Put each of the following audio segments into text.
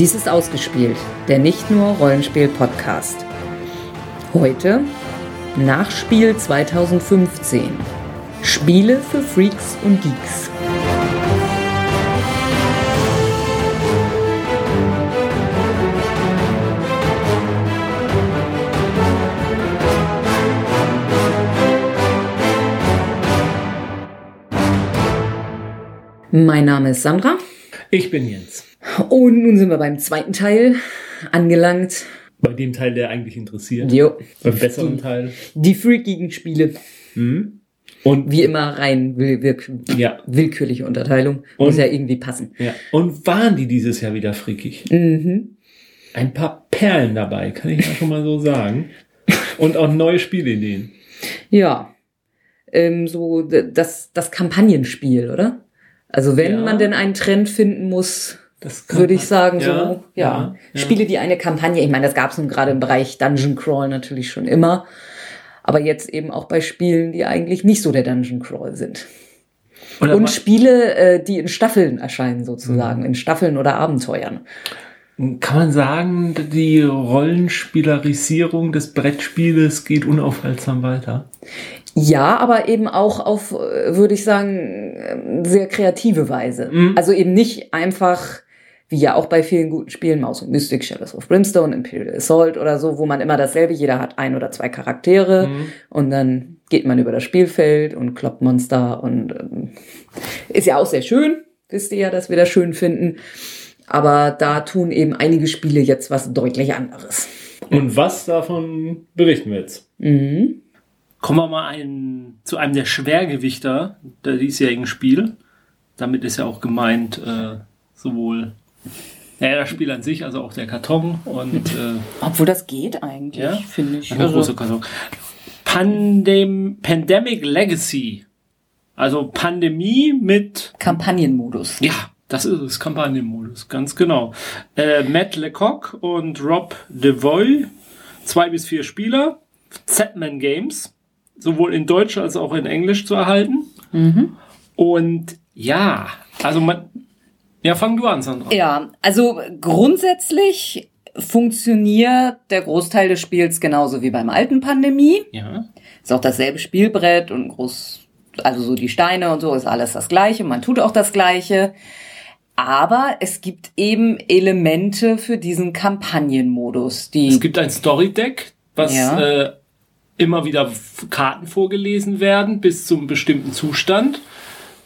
Dies ist ausgespielt, der nicht nur Rollenspiel-Podcast. Heute Nachspiel 2015. Spiele für Freaks und Geeks. Mein Name ist Sandra. Ich bin Jens. Und nun sind wir beim zweiten Teil angelangt. Bei dem Teil, der eigentlich interessiert. Jo. Beim besseren Teil. Die freakigen Spiele. Mhm. Und, Wie immer rein will, will, ja. willkürliche Unterteilung. Muss Und- ja irgendwie passen. ja. Und waren die dieses Jahr wieder freakig? Mhm. Ein paar Perlen dabei, kann ich ja schon mal so sagen. Und auch neue Spielideen. Ja. Ähm, so das, das Kampagnenspiel, oder? Also wenn Ja. man denn einen Trend finden muss, würde ich sagen, Ja, so, ja. ja. Spiele, die eine Kampagne, ich meine, das gab es nun gerade im Bereich Dungeon Crawl natürlich schon immer, aber jetzt eben auch bei Spielen, die eigentlich nicht so der Dungeon Crawl sind. Und ma- Spiele, äh, die in Staffeln erscheinen Mhm. sozusagen, in Staffeln oder Abenteuern. kann man sagen, die Rollenspielerisierung des Brettspieles geht unaufhaltsam weiter? Ja, aber eben auch auf, äh, würde ich sagen, ähm, sehr kreative Weise. Mhm. Also eben nicht einfach, wie ja auch bei vielen guten Spielen, Maus und Mystic, Shadows of Brimstone, Imperial Assault oder so, wo man immer dasselbe, jeder hat ein oder zwei Charaktere Mhm. und dann geht man über das Spielfeld und kloppt Monster und ähm, ist ja auch sehr schön, wisst ihr ja, dass wir das schön finden. Aber da tun eben einige Spiele jetzt was deutlich anderes. Und was davon berichten wir jetzt? Mhm. Kommen wir mal ein, zu einem der Schwergewichter der diesjährigen Spiel. Damit ist ja auch gemeint, äh, sowohl ja, das Spiel an sich, also auch der Karton und äh, Obwohl das geht eigentlich, Ja? finde ich. ein großer Karton. Pandem Pandemic Legacy. Also Pandemie mit Kampagnenmodus. Ja, das ist es, Kampagnenmodus, ganz genau. Äh, Matt Lecoq und Rob DeVoy, zwei bis vier Spieler, Z-Man Games, sowohl in Deutsch als auch in Englisch zu erhalten. Und ja, also man, ja, fang du an, Sandra. Ja, also grundsätzlich funktioniert der Großteil des Spiels genauso wie beim alten Pandemie. Ja, Ist auch dasselbe Spielbrett und groß, also so die Steine und so ist alles das Gleiche. Man tut auch das Gleiche. Aber es gibt eben Elemente für diesen Kampagnenmodus, die es gibt ein Story Deck, was Ja. äh, immer wieder Karten vorgelesen werden bis zum bestimmten Zustand.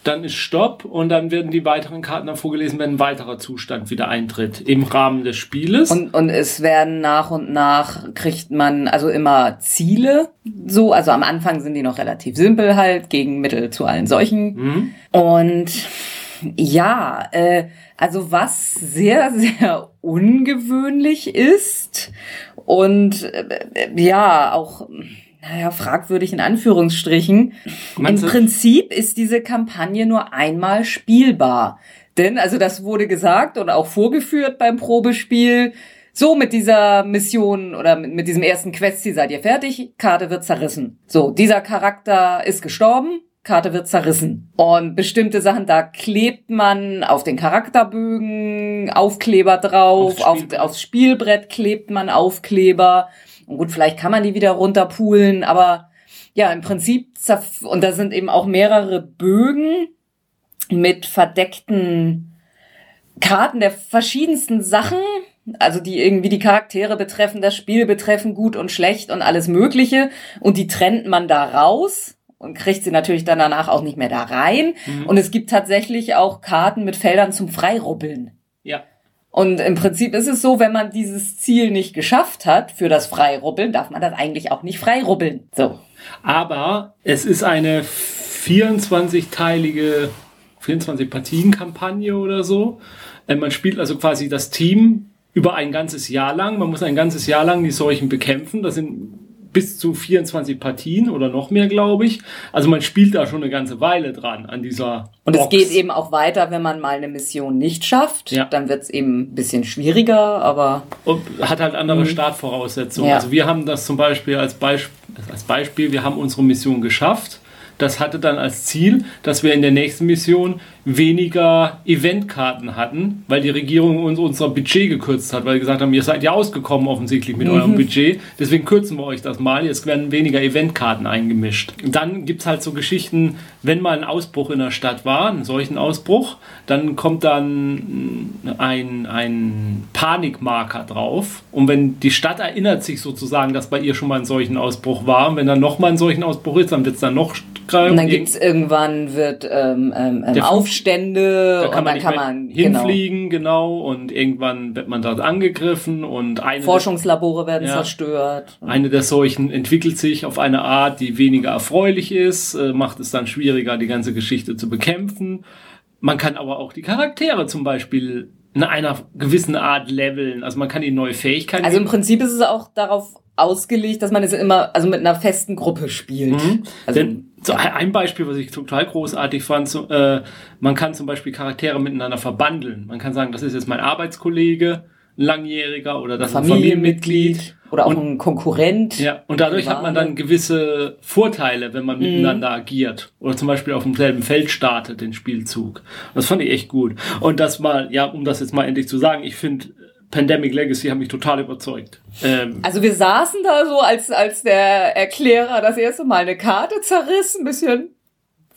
Dann ist Stopp und dann werden die weiteren Karten dann vorgelesen, wenn ein weiterer Zustand wieder eintritt im Rahmen des Spieles. Und, und es werden nach und nach kriegt man also immer Ziele. So, also am Anfang sind die noch relativ simpel halt, gegen Mittel zu allen solchen. Mhm. Und ja, äh, also was sehr, sehr ungewöhnlich ist und äh, äh, ja, auch, naja, fragwürdig in Anführungsstrichen. Im du- Prinzip ist diese Kampagne nur einmal spielbar. Denn, also das wurde gesagt und auch vorgeführt beim Probespiel. So, mit dieser Mission oder mit, mit diesem ersten Questziel seid ihr fertig, Karte wird zerrissen. So, dieser Charakter ist gestorben, Karte wird zerrissen. Und bestimmte Sachen, da klebt man auf den Charakterbögen Aufkleber drauf, Aufs auf, Spielbrett. aufs Spielbrett klebt man Aufkleber. Und gut, vielleicht kann man die wieder runterpulen, aber ja, im Prinzip, und da sind eben auch mehrere Bögen mit verdeckten Karten der verschiedensten Sachen, also die irgendwie die Charaktere betreffen, das Spiel betreffen, gut und schlecht und alles Mögliche. Und die trennt man da raus und kriegt sie natürlich dann danach auch nicht mehr da rein. Und es gibt tatsächlich auch Karten mit Feldern zum Freirubbeln. Und im Prinzip ist es so, wenn man dieses Ziel nicht geschafft hat für das Freirubbeln, darf man das eigentlich auch nicht freirubbeln. So. Aber es ist eine 24-teilige, 24 Partien-Kampagne oder so. Äh, Man spielt also quasi das Team über ein ganzes Jahr lang. Man muss ein ganzes Jahr lang die Seuchen bekämpfen. Das sind bis zu 24 Partien oder noch mehr, glaube ich. Also man spielt da schon eine ganze Weile dran an dieser Und es geht eben auch weiter, wenn man mal eine Mission nicht schafft. Ja. Dann wird es eben ein bisschen schwieriger, aber Und hat halt andere Startvoraussetzungen. Mhm. Ja. Also wir haben das zum Beispiel als, Beisp als Beispiel, wir haben unsere Mission geschafft. Das hatte dann als Ziel, dass wir in der nächsten Mission weniger Eventkarten hatten, weil die Regierung uns unser Budget gekürzt hat, weil sie gesagt haben, ihr seid ja ausgekommen offensichtlich mit mhm. eurem Budget, deswegen kürzen wir euch das mal, jetzt werden weniger Eventkarten eingemischt. Dann gibt es halt so Geschichten, wenn mal ein Ausbruch in der Stadt war, einen solchen Ausbruch, dann kommt dann ein, ein Panikmarker drauf und wenn die Stadt erinnert sich sozusagen, dass bei ihr schon mal ein solchen Ausbruch war und wenn dann nochmal ein solchen Ausbruch ist, dann wird es dann noch und dann gibt es irgendwann wird ähm, ähm, ähm Aufstände da kann man, kann man genau. hinfliegen, genau. genau. und irgendwann wird man dort angegriffen und eine Forschungslabore werden ja, zerstört. Eine der solchen entwickelt sich auf eine Art, die weniger erfreulich ist, äh, macht es dann schwieriger, die ganze Geschichte zu bekämpfen. Man kann aber auch die Charaktere zum Beispiel in einer gewissen Art leveln. Also man kann ihnen neue Fähigkeiten. Also im Prinzip ist es auch darauf ausgelegt, dass man es immer, also mit einer festen Gruppe spielt. Mhm. Also, Denn, so ein Beispiel, was ich total großartig fand, so, äh, man kann zum Beispiel Charaktere miteinander verbandeln. Man kann sagen, das ist jetzt mein Arbeitskollege, ein langjähriger oder das ist ein Familienmitglied. Oder auch und, ein Konkurrent. Ja, und dadurch hat man dann gewisse Vorteile, wenn man mhm. miteinander agiert. Oder zum Beispiel auf demselben Feld startet, den Spielzug. Das fand ich echt gut. Und das mal, ja, um das jetzt mal endlich zu sagen, ich finde, Pandemic Legacy hat mich total überzeugt. Ähm, also wir saßen da so, als, als der Erklärer das erste Mal eine Karte zerriss, ein bisschen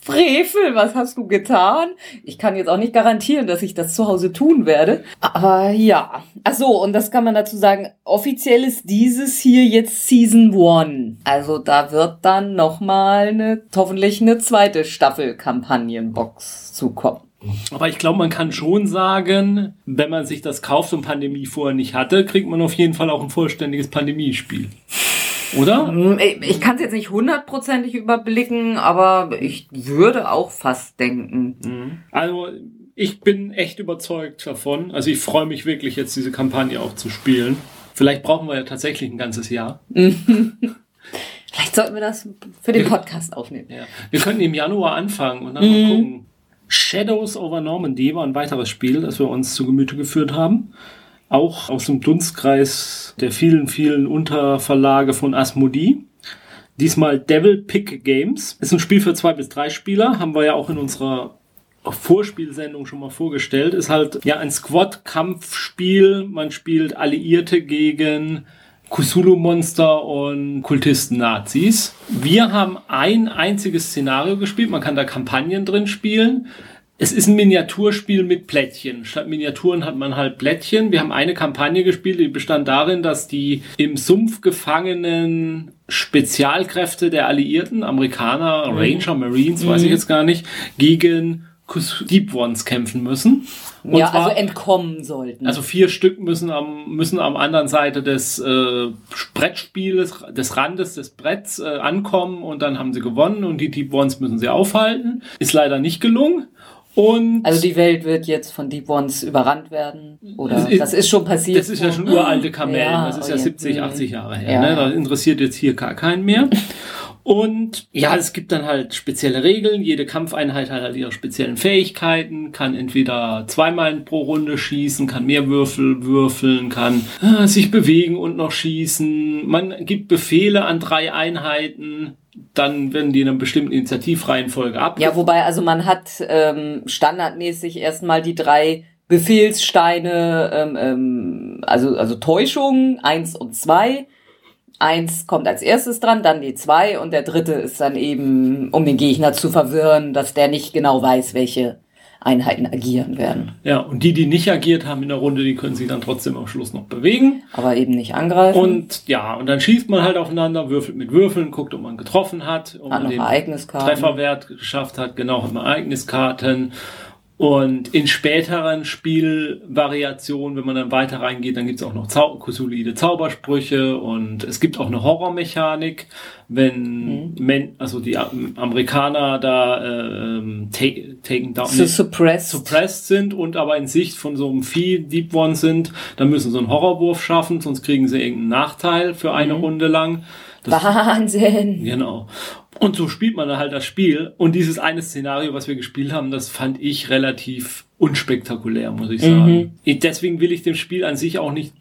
Frevel, was hast du getan? Ich kann jetzt auch nicht garantieren, dass ich das zu Hause tun werde. Aber ja. Ach so, und das kann man dazu sagen. Offiziell ist dieses hier jetzt Season 1. Also da wird dann nochmal eine, hoffentlich eine zweite Staffel Kampagnenbox zukommen. Aber ich glaube, man kann schon sagen, wenn man sich das kauft und Pandemie vorher nicht hatte, kriegt man auf jeden Fall auch ein vollständiges Pandemiespiel. Oder? Mm, ich kann es jetzt nicht hundertprozentig überblicken, aber ich würde auch fast denken. Mhm. Also ich bin echt überzeugt davon. Also ich freue mich wirklich jetzt diese Kampagne auch zu spielen. Vielleicht brauchen wir ja tatsächlich ein ganzes Jahr. Vielleicht sollten wir das für den Podcast aufnehmen. Ja. Wir könnten im Januar anfangen und dann mhm. mal gucken. Shadows over Normandy war ein weiteres Spiel, das wir uns zu Gemüte geführt haben auch aus dem Dunstkreis der vielen, vielen Unterverlage von Asmodee. Diesmal Devil Pick Games. Ist ein Spiel für zwei bis drei Spieler. Haben wir ja auch in unserer Vorspielsendung schon mal vorgestellt. Ist halt ja ein Squad-Kampfspiel. Man spielt Alliierte gegen Kusulu-Monster und Kultisten-Nazis. Wir haben ein einziges Szenario gespielt. Man kann da Kampagnen drin spielen. Es ist ein Miniaturspiel mit Plättchen. Statt Miniaturen hat man halt Plättchen. Wir haben eine Kampagne gespielt, die bestand darin, dass die im Sumpf gefangenen Spezialkräfte der Alliierten, Amerikaner, mhm. Ranger, Marines, mhm. weiß ich jetzt gar nicht, gegen Deep Ones kämpfen müssen. Und ja, zwar, also entkommen sollten. Also vier Stück müssen am, müssen am anderen Seite des äh, Brettspieles, des Randes des Bretts äh, ankommen und dann haben sie gewonnen und die Deep Ones müssen sie aufhalten. Ist leider nicht gelungen. Und also die Welt wird jetzt von Deep Ones überrannt werden? Oder ist, das ist schon passiert? Das ist ja schon uralte Kamellen. Ja, das ist ja 70, 80 Jahre her. Ja, ne? Das interessiert jetzt hier gar keinen mehr. Und ja, es gibt dann halt spezielle Regeln. Jede Kampfeinheit hat halt ihre speziellen Fähigkeiten, kann entweder zweimal pro Runde schießen, kann mehr Würfel würfeln, kann äh, sich bewegen und noch schießen. Man gibt Befehle an drei Einheiten dann werden die in einer bestimmten Initiativreihenfolge ab. Ja, wobei, also man hat ähm, standardmäßig erstmal die drei Befehlssteine, ähm, ähm, also, also Täuschung, eins und zwei. Eins kommt als erstes dran, dann die zwei und der dritte ist dann eben, um den Gegner zu verwirren, dass der nicht genau weiß, welche Einheiten agieren werden. Ja, und die, die nicht agiert haben in der Runde, die können sich dann trotzdem am Schluss noch bewegen. Aber eben nicht angreifen. Und ja, und dann schießt man halt aufeinander, würfelt mit Würfeln, guckt, ob man getroffen hat, ob hat man den. Trefferwert geschafft hat. Genau, hat man Ereigniskarten. Und in späteren Spielvariationen, wenn man dann weiter reingeht, dann gibt's auch noch Zau solide Zaubersprüche und es gibt auch eine Horrormechanik, wenn mhm. Men also die Amerikaner da äh, ähm, taken down, so suppressed. suppressed sind und aber in Sicht von so einem Vieh Deep One sind, dann müssen sie einen Horrorwurf schaffen, sonst kriegen sie irgendeinen Nachteil für eine mhm. Runde lang. Das, Wahnsinn! Genau. Und so spielt man dann halt das Spiel. Und dieses eine Szenario, was wir gespielt haben, das fand ich relativ unspektakulär, muss ich sagen. Mhm. Deswegen will ich dem Spiel an sich auch nicht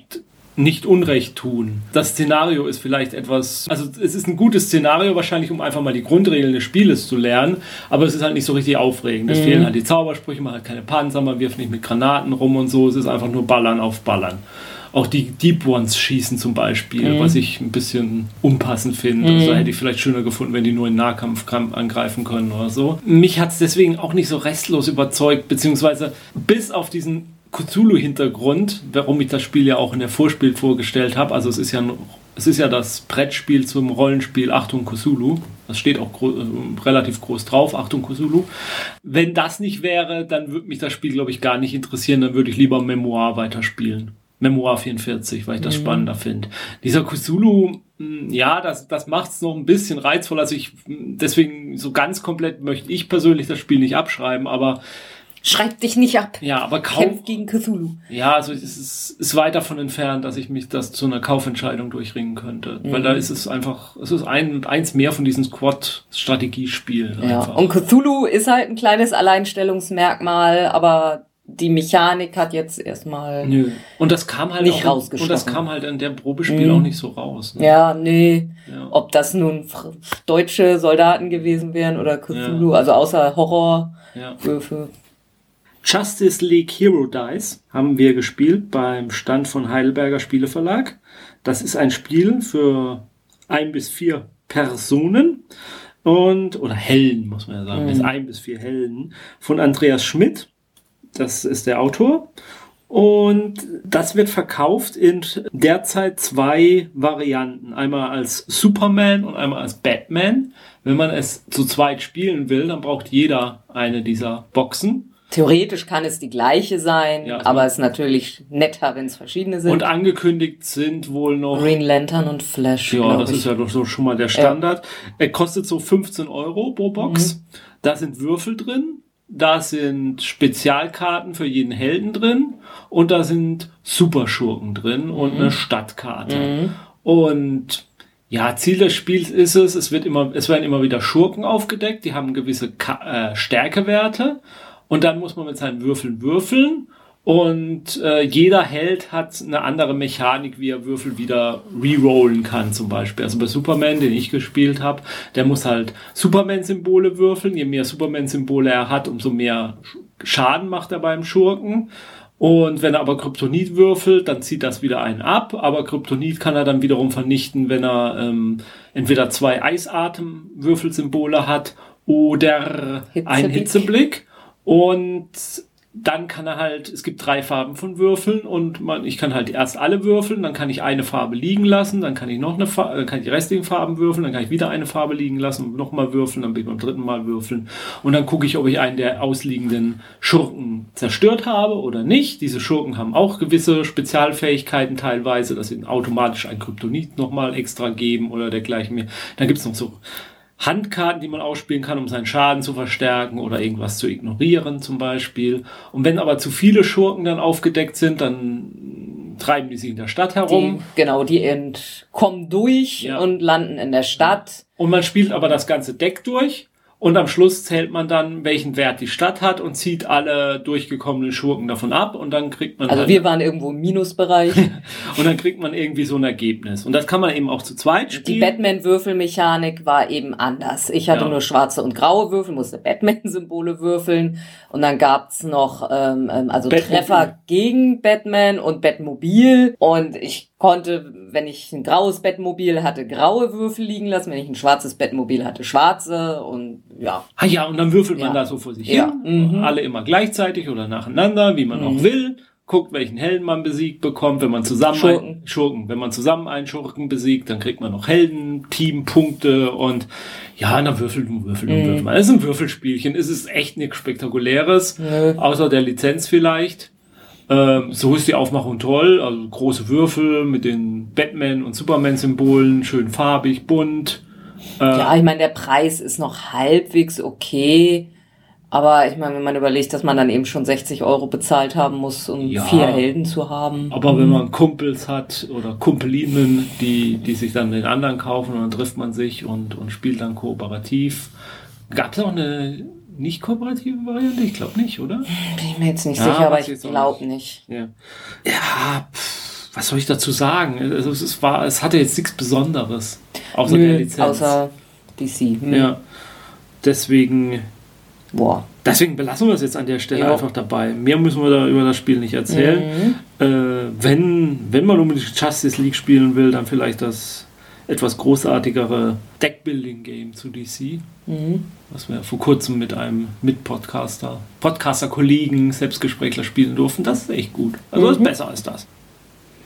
nicht Unrecht tun. Das Szenario ist vielleicht etwas, also es ist ein gutes Szenario wahrscheinlich, um einfach mal die Grundregeln des Spieles zu lernen, aber es ist halt nicht so richtig aufregend. Es mhm. fehlen halt die Zaubersprüche, man hat keine Panzer, man wirft nicht mit Granaten rum und so, es ist einfach nur Ballern auf Ballern. Auch die Deep Ones schießen zum Beispiel, mhm. was ich ein bisschen unpassend finde. Mhm. Also hätte ich vielleicht schöner gefunden, wenn die nur in Nahkampf angreifen können oder so. Mich hat es deswegen auch nicht so restlos überzeugt, beziehungsweise bis auf diesen Cthulhu-Hintergrund, warum ich das Spiel ja auch in der Vorspiel vorgestellt habe. Also es ist ja es ist ja das Brettspiel zum Rollenspiel Achtung Cthulhu. Das steht auch gro äh, relativ groß drauf, Achtung Cthulhu. Wenn das nicht wäre, dann würde mich das Spiel, glaube ich, gar nicht interessieren. Dann würde ich lieber Memoir weiterspielen. Memoir 44, weil ich das mhm. spannender finde. Dieser Cthulhu, hm, ja, das, das macht es noch ein bisschen reizvoll. Also ich, deswegen so ganz komplett möchte ich persönlich das Spiel nicht abschreiben, aber Schreib dich nicht ab. Ja, aber kaum. Kämpf gegen Cthulhu. Ja, also es ist, ist weit davon entfernt, dass ich mich das zu einer Kaufentscheidung durchringen könnte. Mhm. Weil da ist es einfach, es ist ein, eins mehr von diesen Squad-Strategiespielen. Ja. Und Cthulhu ist halt ein kleines Alleinstellungsmerkmal, aber die Mechanik hat jetzt erstmal Nö. und das kam halt nicht auch, und das kam halt in der Probespiel mhm. auch nicht so raus. Ne? Ja, nee. Ja. Ob das nun deutsche Soldaten gewesen wären oder Cthulhu, ja. also außer Horrorwürfe. Ja. Justice League Hero Dice haben wir gespielt beim Stand von Heidelberger Spieleverlag. Das ist ein Spiel für ein bis vier Personen und oder Helden muss man ja sagen, mhm. ist ein bis vier Helden von Andreas Schmidt. Das ist der Autor. Und das wird verkauft in derzeit zwei Varianten. Einmal als Superman und einmal als Batman. Wenn man es zu zweit spielen will, dann braucht jeder eine dieser Boxen. Theoretisch kann es die gleiche sein, ja, aber es ist natürlich netter, wenn es verschiedene sind. Und angekündigt sind wohl noch Green Lantern und Flash. Ja, das ich. ist ja doch so schon mal der Standard. Ja. Er kostet so 15 Euro pro Box. Mhm. Da sind Würfel drin, da sind Spezialkarten für jeden Helden drin und da sind Superschurken drin mhm. und eine Stadtkarte. Mhm. Und ja, Ziel des Spiels ist es, es wird immer, es werden immer wieder Schurken aufgedeckt, die haben gewisse Ka äh, Stärkewerte und dann muss man mit seinen Würfeln würfeln. Und äh, jeder Held hat eine andere Mechanik, wie er Würfel wieder rerollen kann, zum Beispiel. Also bei Superman, den ich gespielt habe, der muss halt Superman-Symbole würfeln. Je mehr Superman-Symbole er hat, umso mehr Schaden macht er beim Schurken. Und wenn er aber Kryptonit würfelt, dann zieht das wieder einen ab. Aber Kryptonit kann er dann wiederum vernichten, wenn er ähm, entweder zwei Eisatem-Würfelsymbole hat oder Hitzeblick. einen Hitzeblick. Und dann kann er halt, es gibt drei Farben von Würfeln und man, ich kann halt erst alle würfeln, dann kann ich eine Farbe liegen lassen, dann kann ich noch eine Farbe, dann kann ich die restlichen Farben würfeln, dann kann ich wieder eine Farbe liegen lassen und nochmal würfeln, dann bin ich beim dritten Mal würfeln und dann gucke ich, ob ich einen der ausliegenden Schurken zerstört habe oder nicht. Diese Schurken haben auch gewisse Spezialfähigkeiten teilweise, dass sie automatisch ein Kryptonit nochmal extra geben oder dergleichen mehr. Dann gibt's noch so Handkarten, die man ausspielen kann, um seinen Schaden zu verstärken oder irgendwas zu ignorieren zum Beispiel. Und wenn aber zu viele Schurken dann aufgedeckt sind, dann treiben die sich in der Stadt herum. Die, genau, die entkommen durch ja. und landen in der Stadt. Und man spielt aber das ganze Deck durch und am Schluss zählt man dann, welchen Wert die Stadt hat und zieht alle durchgekommenen Schurken davon ab und dann kriegt man. Also halt wir waren irgendwo im Minusbereich. und dann kriegt man irgendwie so ein Ergebnis. Und das kann man eben auch zu zweit spielen. Die Batman-Würfelmechanik war eben anders. Ich hatte ja. nur schwarze und graue Würfel, musste Batman-Symbole würfeln. Und dann gab's noch ähm, ähm also Batmobil. Treffer gegen Batman und Batmobil. Und ich konnte, wenn ich ein graues Bettmobil hatte, graue Würfel liegen lassen, wenn ich ein schwarzes Bettmobil hatte, schwarze und ja. Ah ja, und dann würfelt man ja. da so vor sich ja. hin. Mhm. Alle immer gleichzeitig oder nacheinander, wie man mhm. auch will. Guckt, welchen Helden man besiegt bekommt. Wenn man zusammen Schurken. Ein, Schurken. Wenn man zusammen einen Schurken besiegt, dann kriegt man noch Helden, Teampunkte und ja, dann würfelt und würfelt und mhm. würfelt man. Es ist ein Würfelspielchen. Es ist echt nichts Spektakuläres. Außer der Lizenz vielleicht. Ähm, so ist die Aufmachung toll. Also große Würfel mit den Batman- und Superman-Symbolen, schön farbig, bunt. Äh, ja, ich meine, der Preis ist noch halbwegs okay. Aber ich meine, wenn man überlegt, dass man dann eben schon 60 Euro bezahlt haben muss, um ja, vier Helden zu haben. Aber wenn man Kumpels hat oder Kumpelinnen, die, die sich dann den anderen kaufen und dann trifft man sich und, und spielt dann kooperativ. Gab es auch eine nicht kooperative Variante? Ich glaube nicht, oder? Bin ich mir jetzt nicht ja, sicher, aber ich glaube nicht. Ja, ja pff, was soll ich dazu sagen? Also es, war, es hatte jetzt nichts Besonderes. Außer Nö, der Lizenz. Außer DC. Hm. ja. Deswegen, Boah. deswegen belassen wir es jetzt an der Stelle Ja. einfach dabei. Mehr müssen wir da über das Spiel nicht erzählen. Mhm. Äh, wenn, wenn man unbedingt Justice League spielen will, dann vielleicht das etwas großartigere Deckbuilding-Game zu DC. Mhm. Was wir vor kurzem mit einem Mit-Podcaster, Podcaster-Kollegen, Selbstgesprächler spielen durften. Das ist echt gut. Also ist Mhm. besser als das.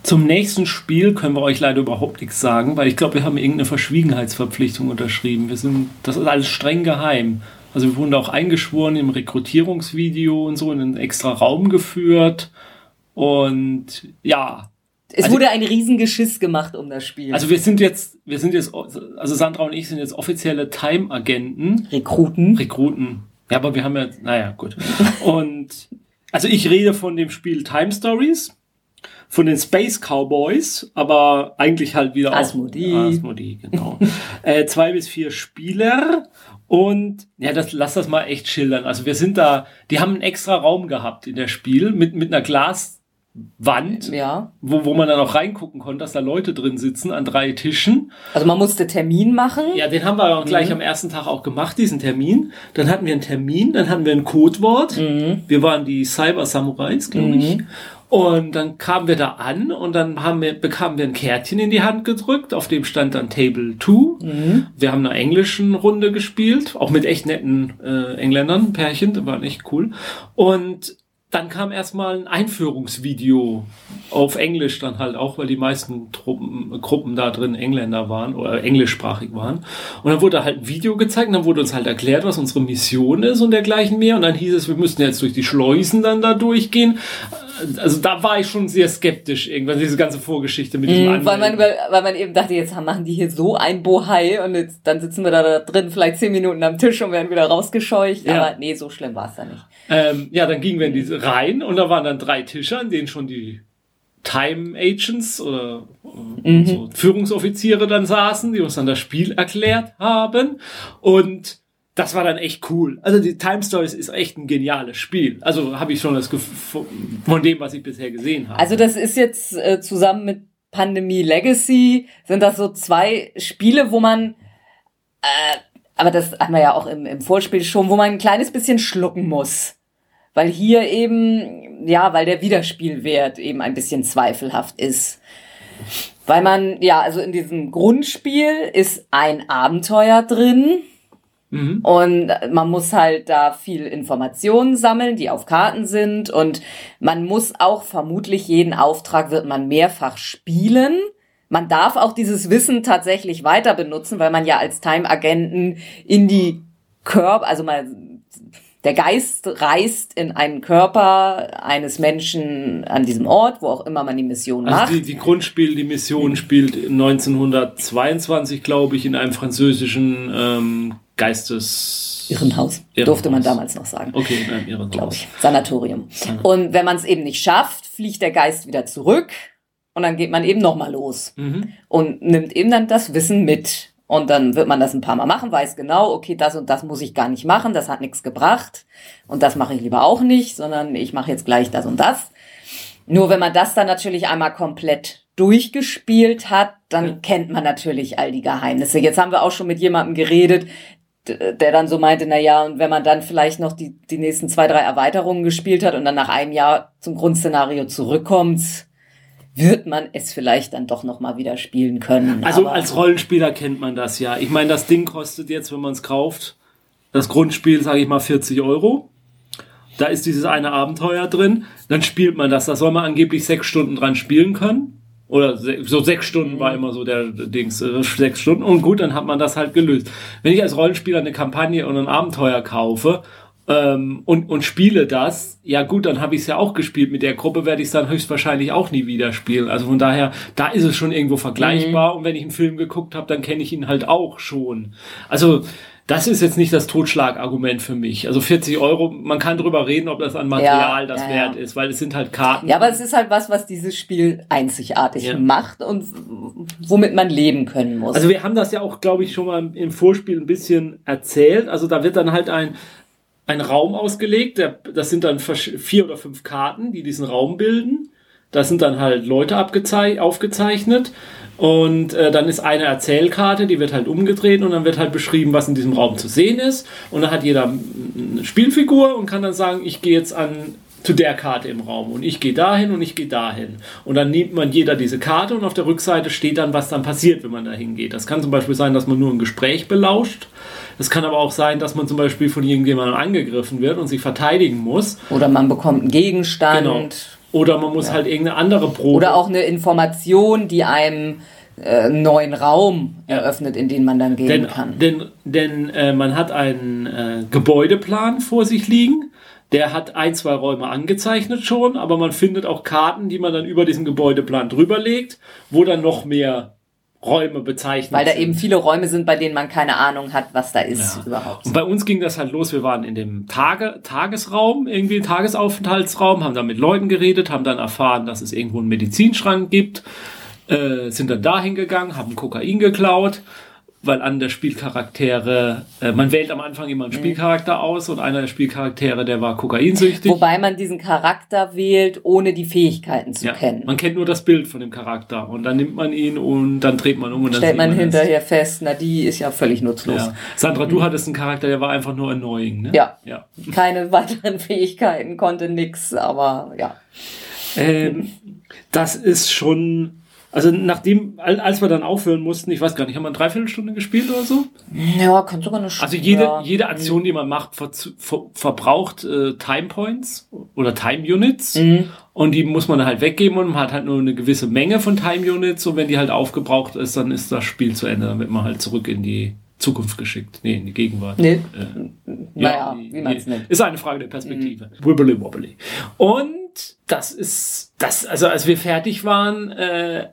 Zum nächsten Spiel können wir euch leider überhaupt nichts sagen, weil ich glaube, wir haben irgendeine Verschwiegenheitsverpflichtung unterschrieben. Wir sind, das ist alles streng geheim. Also wir wurden da auch eingeschworen im Rekrutierungsvideo und so in einen extra Raum geführt. Und ja, Es Also- wurde ein Riesengeschiss gemacht um das Spiel. also wir sind jetzt, wir sind jetzt, also Sandra und ich sind jetzt offizielle Time-Agenten. Rekruten. Rekruten. Ja, aber wir haben ja, naja, gut. Und also ich rede von dem Spiel Time Stories, von den Space Cowboys, aber eigentlich halt wieder Asmodee. auch Asmodee, genau. äh, zwei bis vier Spieler und ja, das lass das mal echt schildern. Also wir sind da, die haben einen extra Raum gehabt in der Spiel mit mit einer Glaswand, Ja. wo, wo man dann auch reingucken konnte, dass da Leute drin sitzen an drei Tischen. Also man musste Termin machen. Ja, den haben wir auch gleich Mhm. am ersten Tag auch gemacht, diesen Termin. Dann hatten wir einen Termin, dann hatten wir ein Codewort. Mhm. Wir waren die Cyber Samurais, glaube ich. Und dann kamen wir da an und dann haben wir, bekamen wir ein Kärtchen in die Hand gedrückt, auf dem stand dann Table 2. Mhm. Wir haben eine englischen Runde gespielt, auch mit echt netten äh, Engländern, Pärchen, das war echt cool. Und dann kam erstmal ein Einführungsvideo auf Englisch dann halt auch, weil die meisten Truppen, Gruppen da drin Engländer waren oder englischsprachig waren. Und dann wurde halt ein Video gezeigt und dann wurde uns halt erklärt, was unsere Mission ist und dergleichen mehr. Und dann hieß es, wir müssten jetzt durch die Schleusen dann da durchgehen. Also da war ich schon sehr skeptisch irgendwann, diese ganze Vorgeschichte mit diesem Mhm, weil, man, weil man eben dachte, jetzt machen die hier so ein Bohai und jetzt, dann sitzen wir da, drin vielleicht zehn Minuten am Tisch und werden wieder rausgescheucht. Ja. Aber nee, so schlimm war es da nicht. Ähm, ja, dann gingen wir in diese rein und da waren dann drei Tische, an denen schon die Time Agents oder äh, so Führungsoffiziere dann saßen, die uns dann das Spiel erklärt haben. Und das war dann echt cool. Also die Time Stories ist echt ein geniales Spiel. Also habe ich schon das Gefühl von dem, was ich bisher gesehen habe. Also das ist jetzt äh, zusammen mit Pandemie Legacy sind das so zwei Spiele, wo man, äh, aber das haben wir ja auch im, im Vorspiel schon, wo man ein kleines bisschen schlucken muss. Weil hier eben, ja, weil der Wiederspielwert eben ein bisschen zweifelhaft ist. Weil man, ja, also in diesem Grundspiel ist ein Abenteuer drin. Mhm. Und man muss halt da viel Informationen sammeln, die auf Karten sind. Und man muss auch vermutlich jeden Auftrag wird man mehrfach spielen. Man darf auch dieses Wissen tatsächlich weiter benutzen, weil man ja als Time-Agenten in die Körper, also man, der Geist reist in einen Körper eines Menschen an diesem Ort, wo auch immer man die Mission macht. Also die, die Grundspiel, die Mission spielt 1922, glaube ich, in einem französischen ähm, Geistes... Irrenhaus, Irrenhaus. durfte man damals noch sagen. Okay, in einem Irrenhaus. glaube ich. Sanatorium. Und wenn man es eben nicht schafft, fliegt der Geist wieder zurück und dann geht man eben nochmal los Mhm. und nimmt eben dann das Wissen mit. Und dann wird man das ein paar Mal machen, weiß genau, okay, das und das muss ich gar nicht machen, das hat nichts gebracht und das mache ich lieber auch nicht, sondern ich mache jetzt gleich das und das. Nur wenn man das dann natürlich einmal komplett durchgespielt hat, dann Ja. kennt man natürlich all die Geheimnisse. Jetzt haben wir auch schon mit jemandem geredet, der dann so meinte, na ja, und wenn man dann vielleicht noch die, die nächsten zwei, drei Erweiterungen gespielt hat und dann nach einem Jahr zum Grundszenario zurückkommt, wird man es vielleicht dann doch noch mal wieder spielen können. Also Aber- als Rollenspieler kennt man das ja. Ich meine, das Ding kostet jetzt, wenn man es kauft, das Grundspiel, sage ich mal, 40 Euro. Da ist dieses eine Abenteuer drin. Dann spielt man das. Da soll man angeblich sechs Stunden dran spielen können. Oder so sechs Stunden war immer so der Dings, äh, sechs Stunden. Und gut, dann hat man das halt gelöst. Wenn ich als Rollenspieler eine Kampagne und ein Abenteuer kaufe ähm, und, und spiele das, ja gut, dann habe ich es ja auch gespielt. Mit der Gruppe werde ich es dann höchstwahrscheinlich auch nie wieder spielen. Also von daher, da ist es schon irgendwo vergleichbar. Und wenn ich einen Film geguckt habe, dann kenne ich ihn halt auch schon. Also das ist jetzt nicht das Totschlagargument für mich. Also 40 Euro, man kann drüber reden, ob das an Material Ja, das ja, wert ja. ist, weil es sind halt Karten. Ja, aber es ist halt was, was dieses Spiel einzigartig macht und womit man leben können muss. Also wir haben das ja auch, glaube ich, schon mal im Vorspiel ein bisschen erzählt. Also da wird dann halt ein, ein Raum ausgelegt. Das sind dann vier oder fünf Karten, die diesen Raum bilden. Da sind dann halt Leute aufgezeichnet. Und äh, dann ist eine Erzählkarte, die wird halt umgedreht und dann wird halt beschrieben, was in diesem Raum zu sehen ist. Und dann hat jeder eine Spielfigur und kann dann sagen, ich gehe jetzt an zu der Karte im Raum und ich gehe dahin und ich gehe dahin. Und dann nimmt man jeder diese Karte und auf der Rückseite steht dann, was dann passiert, wenn man dahin geht. Das kann zum Beispiel sein, dass man nur ein Gespräch belauscht. Es kann aber auch sein, dass man zum Beispiel von irgendjemandem angegriffen wird und sich verteidigen muss. Oder man bekommt einen Gegenstand. Genau. Oder man muss halt irgendeine andere Probe. Oder auch eine Information, die einem äh, einen neuen Raum eröffnet, in den man dann gehen denn, kann. Denn, denn äh, man hat einen äh, Gebäudeplan vor sich liegen. Der hat ein, zwei Räume angezeichnet schon, aber man findet auch Karten, die man dann über diesen Gebäudeplan drüber legt, wo dann noch mehr Räume bezeichnet Weil da sind. eben viele Räume sind, bei denen man keine Ahnung hat, was da ist Ja. überhaupt. Und bei uns ging das halt los. Wir waren in dem Tage, Tagesraum, irgendwie Tagesaufenthaltsraum, haben da mit Leuten geredet, haben dann erfahren, dass es irgendwo einen Medizinschrank gibt, äh, sind dann dahin gegangen, haben Kokain geklaut, weil an der Spielcharaktere, äh, man wählt am Anfang immer einen Spielcharakter aus und einer der Spielcharaktere, der war kokainsüchtig. Wobei man diesen Charakter wählt, ohne die Fähigkeiten zu ja, kennen. man kennt nur das Bild von dem Charakter und dann nimmt man ihn und dann dreht man um und dann Stellt man es. hinterher fest, na die ist ja völlig nutzlos. Ja. Sandra, du hattest einen Charakter, der war einfach nur annoying, ne? Ja. ja. Keine weiteren Fähigkeiten, konnte nix, aber ja. Ähm, das ist schon. Also nachdem, al- als wir dann aufhören mussten, ich weiß gar nicht, haben wir eine Dreiviertelstunde gespielt oder so? Ja, kann sogar eine Also jede, ja. jede Aktion, die man macht, ver ver verbraucht äh, Time Points oder Time Units. Mhm. Und die muss man halt weggeben und man hat halt nur eine gewisse Menge von Time Units. Und wenn die halt aufgebraucht ist, dann ist das Spiel zu Ende. Dann wird man halt zurück in die Zukunft geschickt. Nee, in die Gegenwart. Nee. Äh, Naja, die- wie man es nennt. Ist eine Frage der Perspektive. Wibbly wobbly. Und das ist, das, also als wir fertig waren, äh, äh,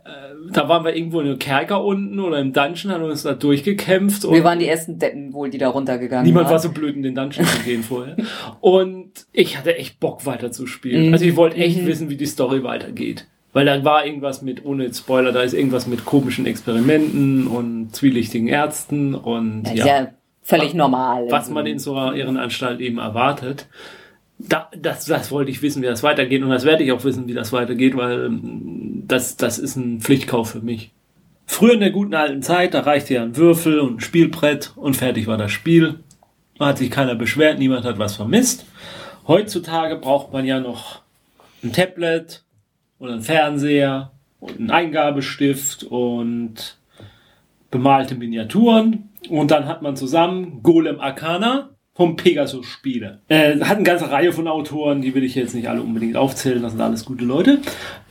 da waren wir irgendwo in einem Kerker unten oder im Dungeon, haben uns da durchgekämpft. Wir und waren die ersten Deppen wohl, die da runtergegangen Niemand waren. war so blöd, in den Dungeon zu gehen vorher. Und ich hatte echt Bock weiter zu spielen. Mhm. Also ich wollte echt wissen, wie die Story weitergeht. Weil da war irgendwas mit, ohne Spoiler, da ist irgendwas mit komischen Experimenten und zwielichtigen Ärzten und Ja, ja, ist ja völlig normal. was man in so einer Irrenanstalt eben erwartet. Da, das, das wollte ich wissen, wie das weitergeht und das werde ich auch wissen, wie das weitergeht, weil ähm, das, das ist ein Pflichtkauf für mich. Früher in der guten alten Zeit, da reichte ja ein Würfel und ein Spielbrett und fertig war das Spiel. Da hat sich keiner beschwert, niemand hat was vermisst. Heutzutage braucht man ja noch ein Tablet oder einen Fernseher und einen Eingabestift und bemalte Miniaturen. Und dann hat man zusammen Golem Arcana vom Pegasus Spiele. Äh, hat eine ganze Reihe von Autoren, die will ich jetzt nicht alle unbedingt aufzählen, das sind alles gute Leute.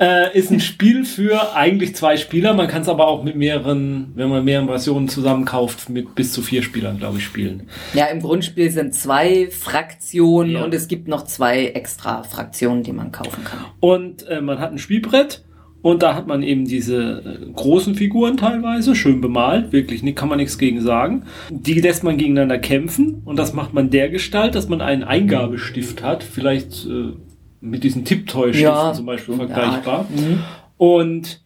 Äh, ist ein Spiel für eigentlich zwei Spieler, man kann es aber auch mit mehreren, wenn man mehrere Versionen zusammenkauft, mit bis zu vier Spielern, glaube ich, spielen. Ja, im Grundspiel sind zwei Fraktionen Ja. und es gibt noch zwei extra Fraktionen, die man kaufen kann. Und äh, man hat ein Spielbrett und da hat man eben diese äh, großen Figuren teilweise, schön bemalt, wirklich, kann man nichts gegen sagen. Die lässt man gegeneinander kämpfen und das macht man der Gestalt, dass man einen Eingabestift hat, vielleicht äh, mit diesen Tipptoy-Stiften Ja, zum Beispiel ja. vergleichbar. Mhm. Und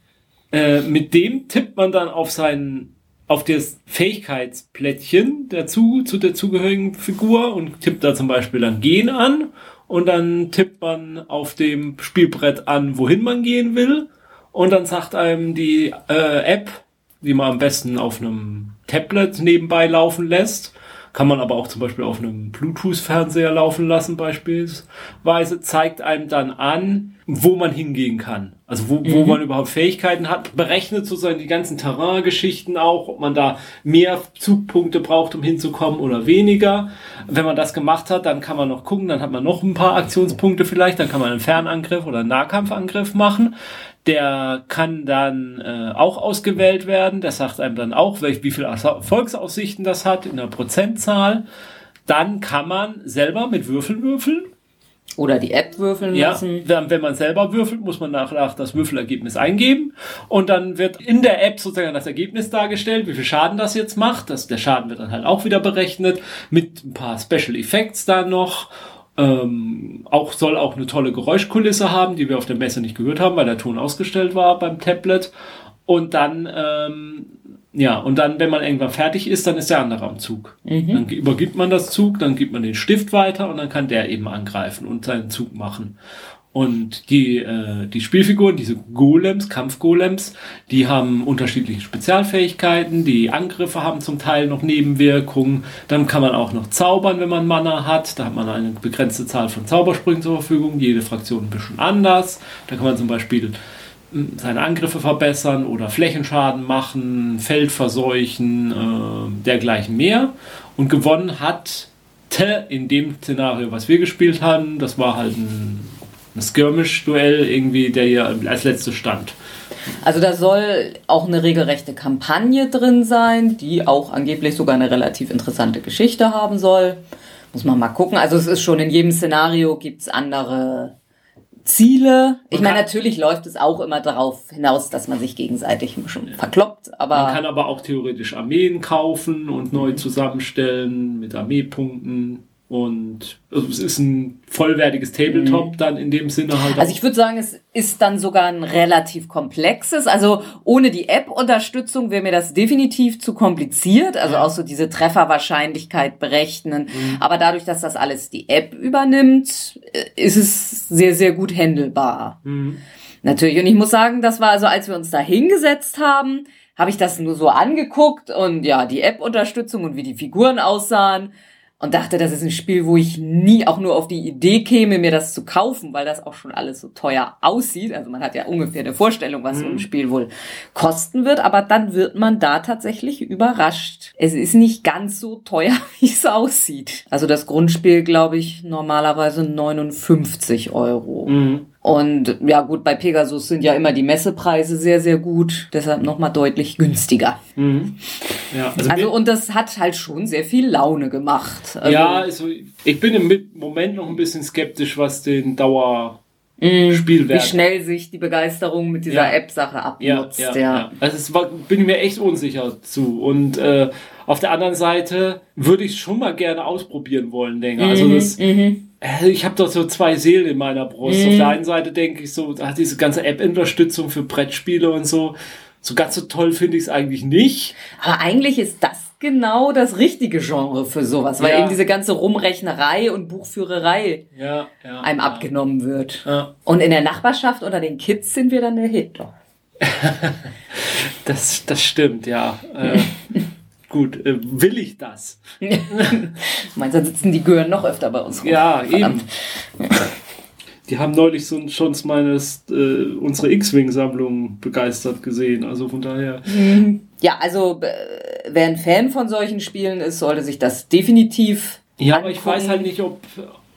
äh, mit dem tippt man dann auf seinen auf das Fähigkeitsplättchen dazu, zu der zugehörigen Figur und tippt da zum Beispiel dann Gehen an und dann tippt man auf dem Spielbrett an, wohin man gehen will und dann sagt einem die äh, App, die man am besten auf einem Tablet nebenbei laufen lässt, kann man aber auch zum Beispiel auf einem Bluetooth-Fernseher laufen lassen beispielsweise, zeigt einem dann an, wo man hingehen kann. Also wo, wo man überhaupt Fähigkeiten hat, berechnet sozusagen die ganzen Terrain-Geschichten auch, ob man da mehr Zugpunkte braucht, um hinzukommen oder weniger. Wenn man das gemacht hat, dann kann man noch gucken, dann hat man noch ein paar Aktionspunkte vielleicht, dann kann man einen Fernangriff oder einen Nahkampfangriff machen. Der kann dann äh, auch ausgewählt werden. Der sagt einem dann auch, welch, wie viele Erfolgsaussichten das hat in der Prozentzahl. Dann kann man selber mit Würfeln würfeln. Oder die App würfeln Ja, lassen. wenn, man selber würfelt, muss man nachher das Würfelergebnis eingeben. Und dann wird in der App sozusagen das Ergebnis dargestellt, wie viel Schaden das jetzt macht. Das, der Schaden wird dann halt auch wieder berechnet, mit ein paar Special Effects da noch. Ähm, auch soll auch eine tolle Geräuschkulisse haben, die wir auf der Messe nicht gehört haben, weil der Ton ausgestellt war beim Tablet. Und dann, ähm, ja, und dann, wenn man irgendwann fertig ist, dann ist der andere am Zug. Dann übergibt man das Zug, dann gibt man den Stift weiter und dann kann der eben angreifen und seinen Zug machen. Und die, äh, die Spielfiguren, diese Golems, Kampfgolems, die haben unterschiedliche Spezialfähigkeiten, die Angriffe haben zum Teil noch Nebenwirkungen. Dann kann man auch noch zaubern, wenn man Mana hat. Da hat man eine begrenzte Zahl von Zaubersprüngen zur Verfügung, jede Fraktion ein bisschen anders. Da kann man zum Beispiel hm, seine Angriffe verbessern oder Flächenschaden machen, Feld verseuchen, äh, dergleichen mehr. Und gewonnen hat Te in dem Szenario, was wir gespielt haben. Das war halt ein ein Skirmish-Duell irgendwie, der hier als letztes stand. Also da soll auch eine regelrechte Kampagne drin sein, die auch angeblich sogar eine relativ interessante Geschichte haben soll. Muss man mal gucken. Also es ist schon in jedem Szenario gibt's andere Ziele. Ich meine, natürlich läuft es auch immer darauf hinaus, dass man sich gegenseitig bisschen verkloppt, aber. Man kann aber auch theoretisch Armeen kaufen und neu zusammenstellen mit Armeepunkten. Und also es ist ein vollwertiges Tabletop mhm. dann in dem Sinne halt. Also ich würde sagen, es ist dann sogar ein relativ komplexes. Also ohne die App-Unterstützung wäre mir das definitiv zu kompliziert. Also auch so diese Trefferwahrscheinlichkeit berechnen. Mhm. Aber dadurch, dass das alles die App übernimmt, äh, ist es sehr, sehr gut handelbar. Mhm. Natürlich. Und ich muss sagen, das war also, als wir uns da hingesetzt haben, habe ich das nur so angeguckt und ja, die App-Unterstützung und wie die Figuren aussahen und dachte, das ist ein Spiel, wo ich nie auch nur auf die Idee käme, mir das zu kaufen, weil das auch schon alles so teuer aussieht. Also man hat ja ungefähr eine Vorstellung, was so ein mhm. Spiel wohl kosten wird, aber dann wird man da tatsächlich überrascht. Es ist nicht ganz so teuer, wie es aussieht. Also das Grundspiel, glaube ich, normalerweise 59 Euro. Mhm. Und ja gut, bei Pegasus sind ja immer die Messepreise sehr, sehr gut, deshalb nochmal deutlich günstiger. Mhm. Ja, also, also und das hat halt schon sehr viel Laune gemacht. Also, ja, also ich bin im Moment noch ein bisschen skeptisch, was den Dauer mhm. Spielwert. Wie schnell sich die Begeisterung mit dieser ja. App-Sache abnutzt. Ja, ja, ja. Also es war, bin ich mir echt unsicher zu. Und äh, auf der anderen Seite würde ich es schon mal gerne ausprobieren wollen, denke. Also mhm. Also das, mhm. Äh, ich habe doch so zwei Seelen in meiner Brust. Mhm. Auf der einen Seite denke ich so, da diese ganze App-Unterstützung für Brettspiele und so. So ganz so toll finde ich es eigentlich nicht. Aber eigentlich ist das genau das richtige Genre für sowas, weil ja. eben diese ganze Rumrechnerei und Buchführerei ja, ja, einem abgenommen wird. Und in der Nachbarschaft unter den Kids sind wir dann der Hit. das, das stimmt, ja. Äh, gut, äh, will ich das? Meinst du, sitzen die Gören noch öfter bei uns rum? Ja, Verdammt. eben. Die haben neulich so schon meines, äh, unsere X-Wing-Sammlung begeistert gesehen. Also von daher. Mhm. Ja, also äh, wer ein Fan von solchen Spielen ist, sollte sich das definitiv. Ja, angucken. aber ich weiß halt nicht, ob,